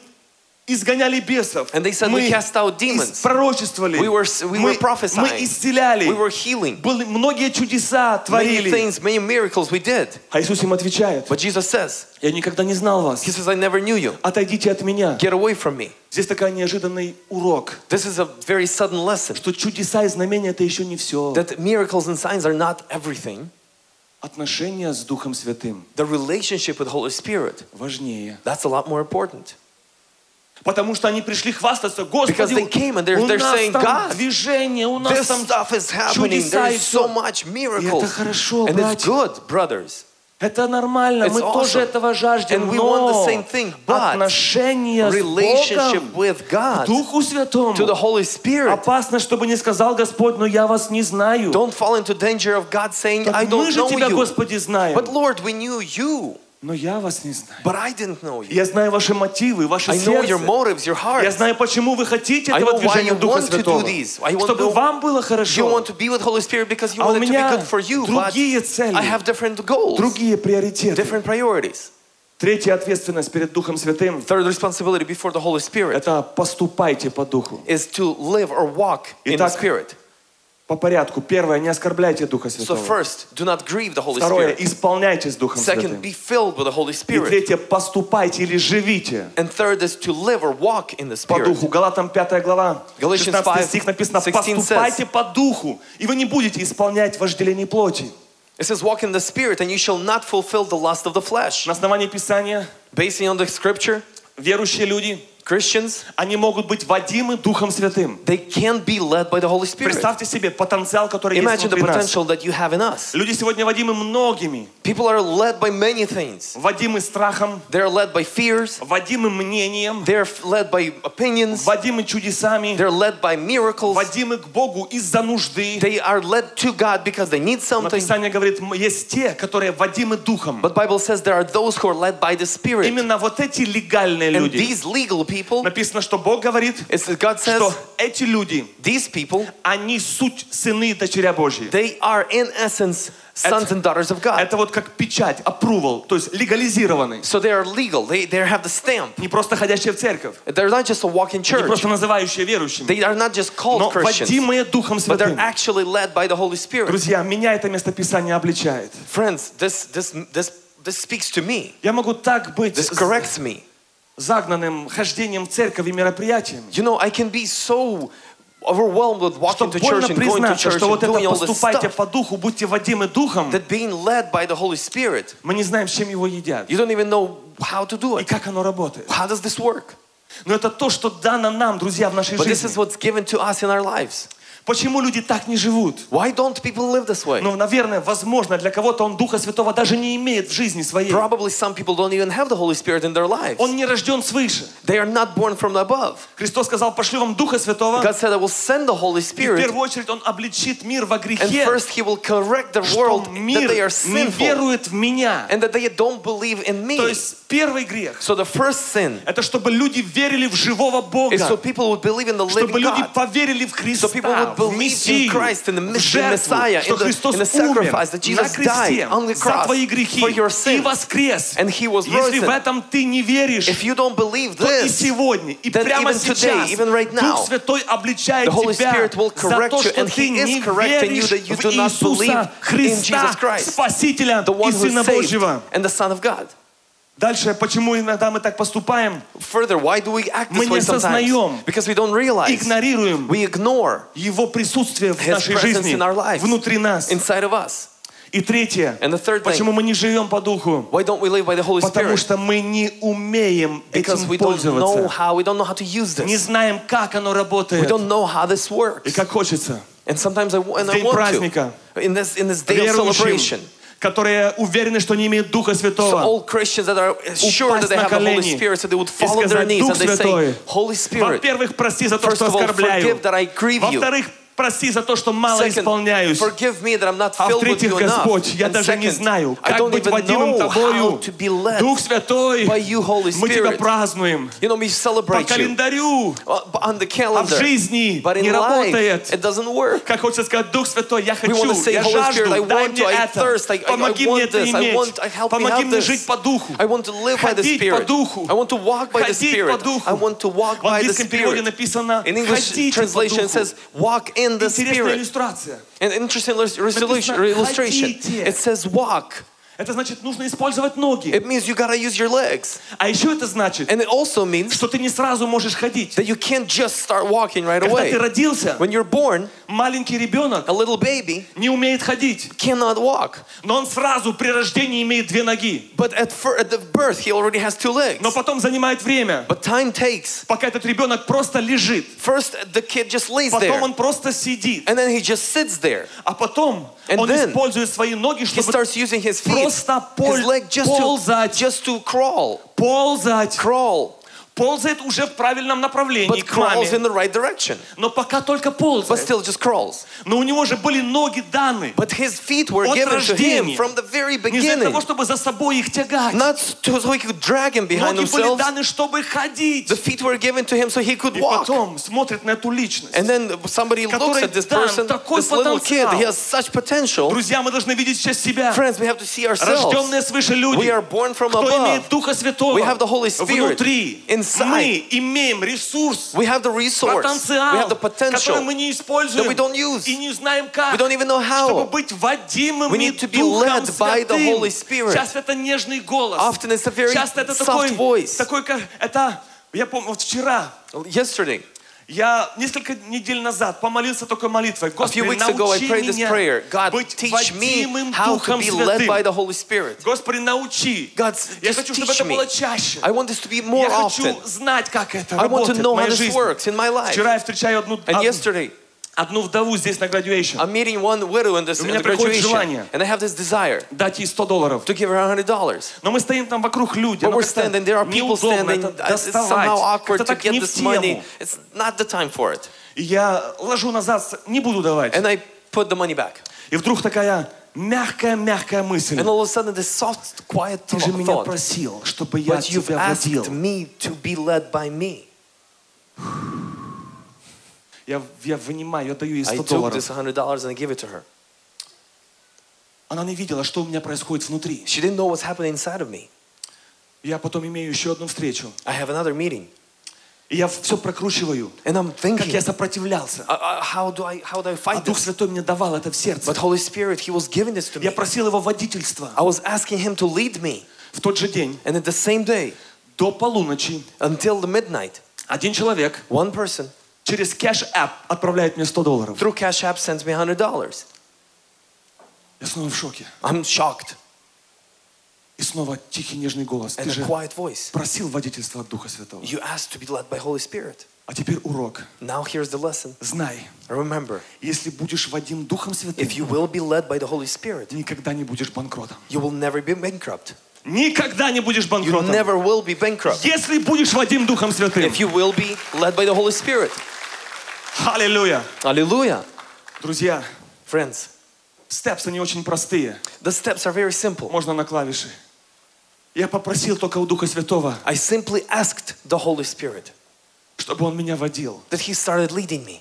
изгоняли бесов, And they said, мы "We cast out demons. пророчествовали, We were- we мы, were prophesying. мы исцеляли, We were healing. были многие чудеса many творили. things, many miracles we did. А Иисус им отвечает, But Jesus says, я никогда не знал вас, He says, I never knew you. отойдите от меня. Get away from me. Здесь такой неожиданный урок, This is a very sudden lesson. что чудеса и знамения это еще не все. That miracles and signs are not everything. Отношения с Духом Святым The relationship with Holy Spirit, важнее. that's a lot more important. Потому что они пришли хвастаться, Господи, they came and they're- у they're нас saying, там God, движение, у нас This там stuff is happening. чудеса и There's so все. much И это хорошо, And it's братья. good, brothers. Это нормально, It's мы тоже awesome. этого жаждем, And we want the но same thing, but отношения с Богом, God, Духу Святому, to the Holy Spirit. опасно, чтобы не сказал Господь, но я вас не знаю. Don't fall into danger of God saying, I Так мы don't же know Тебя, you. Господи, знаем, But Lord, we knew you, но я вас не знаю. but I didn't know you. Я знаю ваши мотивы, ваше I know your сердце. motives, your Я heart. знаю, почему вы хотите I этого движения you Духа Святого. Чтобы вам было You хорошо. want to be with Holy Spirit because you А want it to be good for you. Другие цели, I have different goals, другие приоритеты. different priorities. Третья ответственность перед Духом Святым Third responsibility before the Holy – Spirit это поступайте по Духу. is to live or walk in the Итак, Spirit. По порядку. Первое, не оскорбляйте Духа So Святого. first, do not grieve the Holy Второе, Spirit. исполняйтесь Духом Second, Святым. be filled with the Holy И Spirit. третье, поступайте или живите And third is to live or walk in the по Spirit. Духу. Галатам 5 глава, Galatians 16 5, стих написано, 16 поступайте по Духу, и вы не будете исполнять вожделение плоти. It says, walk in the Spirit and you shall not fulfill the lust of the flesh. На основании Писания Basing on the scripture, верующие люди, Christians, они могут быть водимы Духом Святым. they can be led by the Holy Spirit. Представьте себе потенциал, который есть Imagine the внутри нас. potential that you have in us. Люди сегодня водимы многими. People are led by many things. Водимы страхом, They're led by fears. водимы мнением, They're f- led by opinions. водимы чудесами, They're led by miracles. водимы к Богу из-за нужды. They are led to God because they need something. Писание говорит, есть те, которые водимы Духом. But Bible says there are those who are led by the Spirit. Именно вот эти легальные And люди. these legal people, Написано, что Бог говорит, God что says эти люди, these people, они суть сыны и дочеря Божьи. they are in essence sons and daughters of God. Это вот как печать, approval, то есть легализированы. So they are legal. They, they have the stamp. Не просто ходящие в церковь, They're not just a walk-in не church. просто называющие верующими, They are not just called но Christians, водимые Духом but they're Святым. actually led by the Holy Spirit. Друзья, меня это местописание обличает. Friends, this, this, this, this speaks to me. Я могу так быть This corrects me. Загнанным хождением в церковь и мероприятиями. You know, I can be so overwhelmed with walking to church and going to church что and вот это doing all this поступайте stuff по духу, будьте водимы духом, that being led by the Holy Spirit, мы не знаем, чем его едят. you don't even know how to do И it. как оно работает. How does this work? Но это то, что дано нам, друзья, в нашей But this is жизни. what's given to us in our lives. Почему люди так не живут? Why don't people live this way? Ну, наверное, возможно, для кого-то он Духа Святого даже не имеет в жизни своей. Probably some people don't even have the Holy Spirit in their lives. Он не рожден свыше. They are not born from above. Христос сказал, пошлю вам Духа Святого, God said, I will send the Holy и в Spirit, первую очередь Он обличит мир во and грехе, first He will correct the world that they are не sinful верует в меня. and that they don't believe in То me. есть первый грех So the first sin Это чтобы люди верили в живого Бога. is so people would believe in the Чтобы living люди God. поверили в So Христа, people would в believe in Мессию, Christ, in the в Mess- жертву, Messiah, что in the- Христос in the умер sacrifice, that на Jesus кресте died on the за cross твои for грехи your и sins, воскрес. and He was Если в risen. этом ты не веришь, If you don't believe то и this, сегодня, и then прямо even today, сейчас even right now, Дух Святой обличает the Holy тебя Spirit will за correct то, you, что and ты He is не correcting you веришь that you в do not believe Иисуса in Христа, Jesus Christ, Спасителя the и one who Сына saved Божьего. and the Son of God. Дальше, почему иногда мы так поступаем? Further, why do we act Мы this не way sometimes? осознаем, Because we don't realize, Игнорируем we ignore Его присутствие в нашей жизни, in our lives. внутри нас. inside of us. И третье, And the third thing, почему мы не живем по духу? why don't we live by the Holy Потому Spirit? что мы не умеем Because этим we don't know пользоваться. how, we don't know how to use Не this. знаем, как оно We работает. don't know how this И works. как хочется. And sometimes I, and I want праздника to. In this, in this day of celebration. Которые уверены, что не имеют Духа Святого, they на колени и сказать, Дух Святой, во-первых, прости за то, что оскорбляю. Во-вторых, прости за то, что мало исполняюсь. forgive me that I'm not А в-третьих. Господь, я даже не знаю, как быть водимым Тобою. Дух Святой, мы Тебя празднуем. По календарю, uh, а в жизни не работает. Как хочется сказать, Дух Святой, я хочу, я жажду, дай мне это. Помоги мне это иметь. Помоги мне жить по духу. Ходить по духу. Ходить по духу. В английском переводе написано «ходите по духу». says, walk in the Интересная Spirit. иллюстрация. An interesting illus- illustration. Написано, illustration. «ходите». It says walk. Это значит, нужно использовать ноги. It means you gotta use your legs. А еще это значит, And it also means что ты не сразу можешь ходить. that you can't just start walking right Когда away. ты родился, When you're born, маленький ребенок a little baby не умеет ходить. cannot walk. Но он сразу при рождении имеет две ноги. But at, fir- at the birth, he already has two legs. Но потом занимает время, But time takes. пока этот ребенок просто лежит. First, the kid just lays Потом there. он просто сидит. And then he just sits there. А потом And он then использует свои ноги, He чтобы starts using his feet, просто his leg just to, ползать. just to crawl. ползать. Crawl. Ползает уже в правильном направлении But к crawls in маме. the right direction. Но пока только But ползает. still just crawls. Но у него же были ноги даны. But his feet were От given to him рождения. from the very Не для beginning. того, чтобы за собой их тягать. Not to, so he could drag him behind Ноги были himself. даны, чтобы ходить. The feet were given to him so he could И walk. потом смотрит на эту личность. And then somebody looks at this person, такой this little kid, потенциал. he has such potential. Друзья, мы должны видеть сейчас себя. Friends, we have to see ourselves. Рожденные свыше люди. We are born from Кто above. имеет Духа Святого We have the Holy Spirit внутри. Inside. Мы имеем ресурс, We have the resource. We потенциал, have the который potential. мы не используем that we don't use. и не знаем как, We don't even know how. чтобы быть водимыми We need to be Духом led by the Святым. Holy Spirit. Часто это нежный голос. Often it's a very Часто это soft такой, voice. такой, как, это, я помню, вот вчера, Yesterday, я несколько недель назад помолился такой молитвой. Господи, научи меня быть водимым Духом Святым. Господи, научи. God, Я хочу, чтобы это было чаще. I want this to be more Я хочу often. знать, как это I want to работает know в how моей this жизни. works in my life. Вчера я встречаю одну, And одну, yesterday, одну вдову здесь на graduation. I'm meeting one widow in this У in меня the приходит graduation, желание. and I have this desire Дать ей 100 долларов. to give her $100. Но мы стоим там вокруг люди. But оно we're как-то standing, there are people неудобно standing. это It's somehow доставать. awkward Как-то to так get не в this money. тему. It's not the time for it. И я ложу назад, не буду давать. And I put the money back. И вдруг такая мягкая-мягкая мысль. And all of a sudden, this soft, quiet Ты же меня thought. просил, чтобы я But you've тебя водил. asked me to be led by me. Я, я вынимаю, я даю ей I 100 took долларов. this $100 and I give it to her. Она не видела, что у меня происходит внутри. She didn't know what's happening inside of me. Я потом имею еще одну встречу. I have another meeting. И я все прокручиваю. And I'm Как thinking, я сопротивлялся. uh, uh, how do I how do I А fight Дух this? Святой мне давал это в сердце. But Holy Spirit, He was giving this to me. Я просил его водительства. I was asking Him to lead me. В тот же день And at the same day, до полуночи until the midnight. один человек One person через Cash App отправляет мне 100 долларов. through Cash App sends me $100. Я снова в шоке. I'm shocked. И снова тихий нежный голос. And Ты a же quiet voice. просил водительства от Духа Святого. You asked to be led by Holy Spirit. А теперь урок. Now here's the lesson. Знай, Remember, если будешь водим Духом Святым, if you will be led by the Holy Spirit, никогда не будешь банкротом. you will never be bankrupt. Никогда не будешь You банкротом. never will be bankrupt. Если будешь водим Духом Святым. If you will be led by the Holy Spirit. Аллилуйя. Hallelujah. Друзья, Friends, степсы не очень простые. the steps are very simple. Можно на клавиши. Я попросил только у Духа Святого, I simply asked the Holy Spirit чтобы Он меня водил. that He started leading me.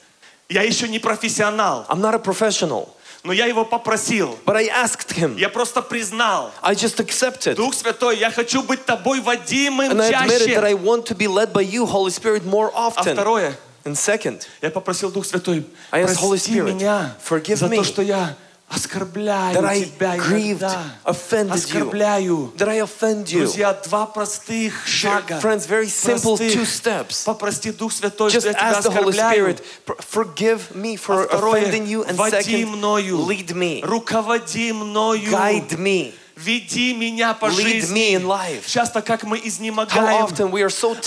Я еще не профессионал, I'm not a professional, но я Его попросил. but I asked Him. Я просто признал. I just accepted. Дух Святой, я хочу быть тобой водимым And I admitted that I чаще. want to be led by you, Holy Spirit, more А often. второе, And second, я попросил Дух Святой, I asked Holy прости Spirit, меня forgive за me то, что я оскорбляю that I тебя grieved, иногда. offended you, Оскорбляю. that I offend you. Друзья, два простых шага. Friends, very simple Простых. two steps. Попрости Дух Святой, Just что я тебя ask the Holy оскорбляю. Spirit, "Pr- forgive me for А второе, offending you, and води second, мною, lead me, руководи мною, guide me, Веди меня по lead me in жизни. life. Часто как мы How изнемогаем often we are so от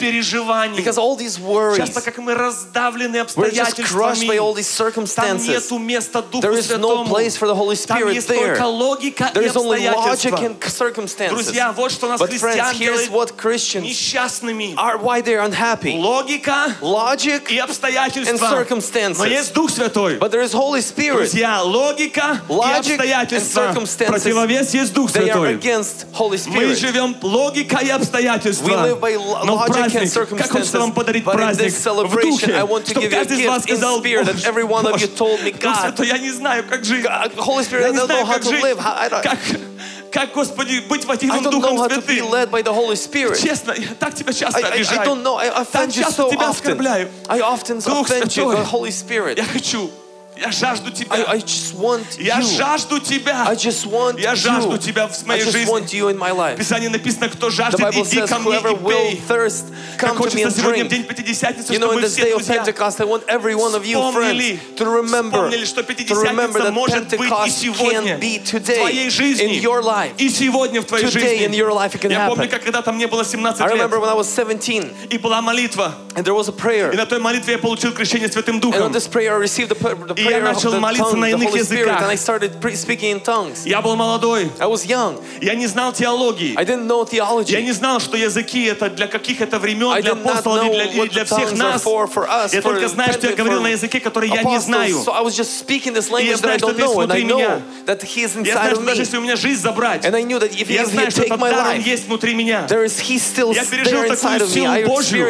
переживаний. because all these worries, Часто как мы раздавлены we're just crushed by all обстоятельствами. Там нету места Духу There is no Святому. place for the Holy Там Spirit есть there. только логика и There is only logic обстоятельства. and circumstances. Друзья, вот что нас But friends, христиан here's делает what Christians несчастными. are, why they're unhappy. Логика Logic, и обстоятельства. and circumstances. Но есть Дух Святой. but there is Holy Spirit. Друзья, логика и Logic and обстоятельства. circumstances, Противовес есть Дух They are Святой. against Holy Мы Spirit. живем логика и обстоятельства. We live by lo- Но в logic and праздник, как хочется вам circumstances. подарить But in праздник this в celebration, духе, I want to чтобы give you a каждый из вас gift in сказал, spirit that «Боже, every one of you Боже, told me, Дух God, Святой, я не знаю, как жить. God, Holy Spirit, Я I не don't know знаю, how как to жить. live. How- I don't- Как, как, Господи, быть I водимым don't know Духом how to be Святым. led by the Holy Spirit. Честно, я так тебя часто I, I, I обижаю. don't know. I Так offend you часто so тебя often. оскорбляю. I often Дух offend you, Святой. the Holy Spirit. Я хочу, я жажду I, тебя. I just want Я you. жажду тебя. I just want Я жажду you. тебя в I моей just жизни. want you in my В life. Писании написано, кто жаждет, иди says, ко мне и пей. thirst, Как хочется and сегодня в день Пятидесятницы, You know, чтобы in this все day of Pentecost, I want every one of you, вспомнили, friends, to remember, вспомнили, что Пятидесятница может быть и сегодня в твоей жизни, in your life. и сегодня в твоей Today in жизни. your life it can Я помню, happen. как когда-то мне было 17 I лет, remember when I was 17 и была молитва, and there was a и prayer. на той молитве я получил крещение Святым And Духом. on this prayer, I received the, the И я начал молиться на иных языках. Я был молодой, я не знал теологии. Я не знал, что языки это для каких это времен, для апостолов или для, всех нас. Я только знаю, что я говорил на языке, который я не знаю. This я знаю, что ты внутри меня. Я знаю, что даже если у меня жизнь забрать, я знаю, что этот my дар, он life, есть внутри меня, Я пережил такую силу Божью,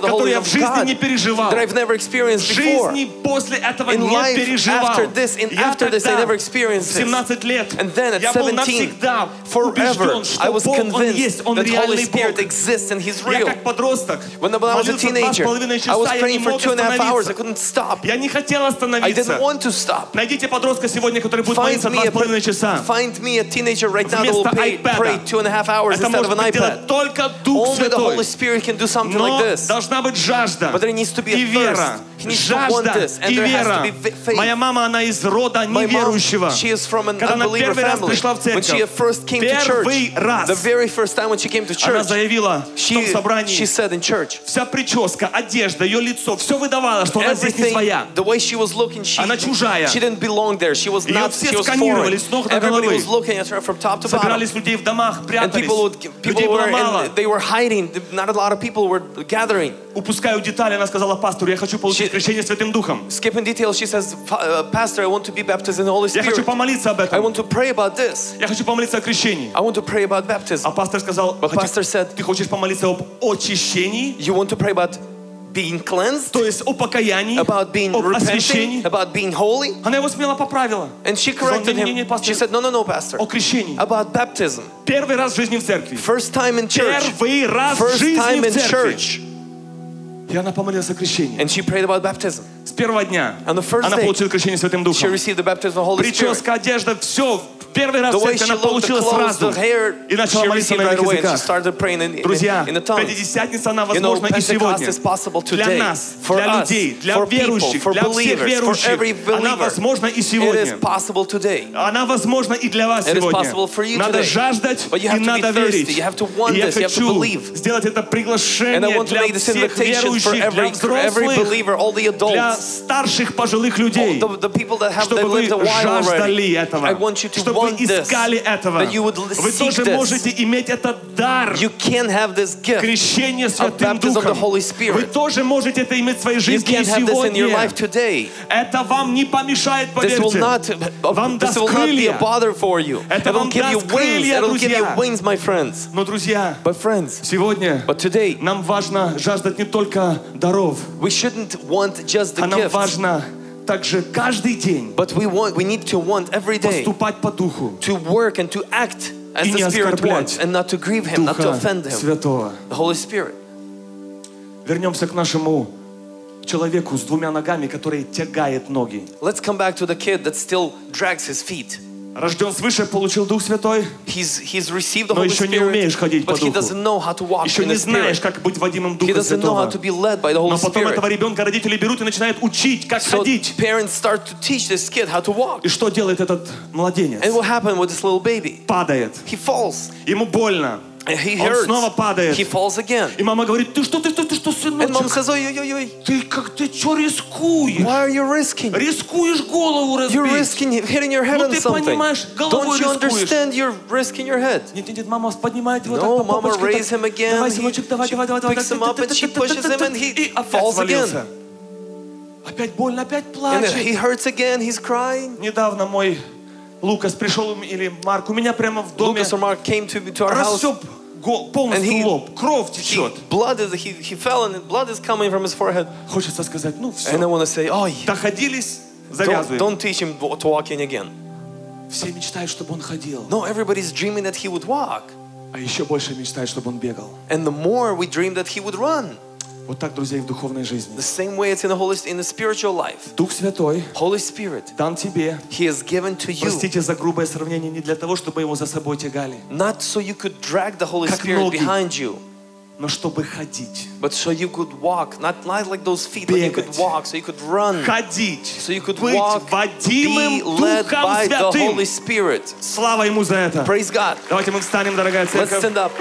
которую я в жизни не переживал. that I've never В experienced before. жизни после этого In не life, переживал. after this, in Я after this, I тогда, never experienced в this. 17 лет, And then at я был 17, навсегда forever, убежден, что I was Бог, Он есть, convinced Он that Holy реальный Spirit Бог. exists and He's Я real. как подросток When I was a молился два с teenager, половиной I часа, was я не praying for мог two and a half hours. I остановиться. couldn't stop. Я не хотел I остановиться. didn't want to stop. Найдите подростка сегодня, который будет Find молиться me, два a, с половиной часа. find me a teenager right now that will Вместо pray, iPad. pray two and a half hours Это instead of может an быть делать iPad. только Дух Only the Святой. Holy Spirit can do something Но like this. должна быть жажда But there needs to be и a вера. thirst. Жажда и вера. Моя мама, она из рода неверующего. Когда она первый раз пришла в церковь, первый раз она заявила в том собрании, вся прическа, одежда, ее лицо, все выдавало, что она здесь не своя. Она чужая. not, все сканировали с ног до головы. Собирались людей в домах, прятались. Людей было мало. they were hiding. Not a lot of people were gathering. Упускаю детали, она сказала пастору, я хочу получить крещение Святым Духом. Skipping details, she says, "Pa- uh, Pastor, I want to be baptized in the Holy Я хочу Spirit. помолиться об I этом. want to pray about this. Я хочу помолиться о крещении. I want to pray about А baptism. пастор сказал, But «Хотя- pastor said, ты хочешь помолиться об очищении, You want to pray about being cleansed, то есть о покаянии, about being об repenting, освящении. about being holy? Она его смело поправила. And she Сказала, corrected «Не, не, не, him. пастор, She said, No, no, no, Pastor. о крещении. About baptism. Первый раз в жизни в церкви. First time in church. Первый раз в First жизни time в in церкви. church. И она помолилась о крещении. And she prayed about С первого дня она получила крещение Святым She Духом. received the baptism of the Holy Spirit. Прическа, одежда, все Первый раз церковь она получила сразу и начала молиться на иных языках. Друзья. Пятидесятница, она возможна и сегодня. Для нас, для людей, для верующих, для всех верующих. Она возможна и сегодня. Она возможна и для вас сегодня. Надо жаждать и надо верить. И я хочу сделать это приглашение для всех верующих, для взрослых, для старших пожилых людей. чтобы вы жаждали этого, чтобы вы искали этого. Вы тоже можете иметь этот дар крещения Святым Духом. Вы тоже можете это иметь в своей жизни и сегодня. Это вам не помешает, поверьте. Вам даст крылья. Это вам даст крылья, друзья. Но, друзья, сегодня нам важно жаждать не только даров, а нам важно также каждый день but we want, we need to want every day поступать по духу to work and to act as И the не Spirit оскорблять wants, and not to grieve Him, not to Духа offend Him. Святого. The Holy Spirit. Вернемся к нашему человеку с двумя ногами, который тягает ноги. Let's come back to the kid that still drags his feet. Рожден свыше, получил Дух Святой, He's, he's received the Но Holy еще не умеешь ходить по духу. еще не знаешь, как быть водимым Духа Святого. Но потом этого Spirit. ребенка родители берут и начинают учить, как So ходить. start to teach this kid how to walk. И что делает этот младенец? And what happened with this little baby? Падает. He falls. Ему больно. And he Он hurts. снова падает. He falls again. И мама говорит, ты что, ты, ты, ты что, And mom сыночек? says, oi, oi, oi, oi, Ты как, ты что рискуешь? why are you risking? Рискуешь голову You're разбить. risking hitting your head Ну on ты something. понимаешь, головой Don't you рискуешь. understand you're risking your head? Нет, нет, нет, мама поднимает его No, так по mama попочке, raise так, him again. Давай, He- сыночек, давай, she давай, давай, давай. picks him up and she pushes him and he И опять falls again. свалился. Опять больно, опять And then he плачет. hurts again. He's crying. Недавно мой Лукас пришел, или Марк, у меня прямо в доме Lucas or Mark came to, to our house. And полностью he- лоб, кровь He, течет. blood is he, he fell and blood is coming from his forehead. Хочется сказать, ну And I все, want to say, oh, доходились, don't, завязываем. don't teach him to walk in again. Все мечтают, чтобы он ходил, No, everybody's dreaming that he would walk. а еще больше мечтают, чтобы он бегал. And the more we dream that he would run. Вот так, друзья, и в духовной жизни. The same way it's in the Holy in the spiritual life. Дух Святой Holy Spirit, дан тебе. He is given to you. Простите за грубое сравнение, не для того, чтобы его за собой тягали, Not so you could drag the Holy Как Spirit ноги. behind you, но чтобы ходить. but so you could walk. Not, not like those feet, but you could Бегать. walk, so you could run. Ходить. So you could быть walk, водимым be led Духом by the Святым. Holy Spirit. Слава Ему за это. Praise God. Давайте мы встанем, дорогая Let's церковь. stand up.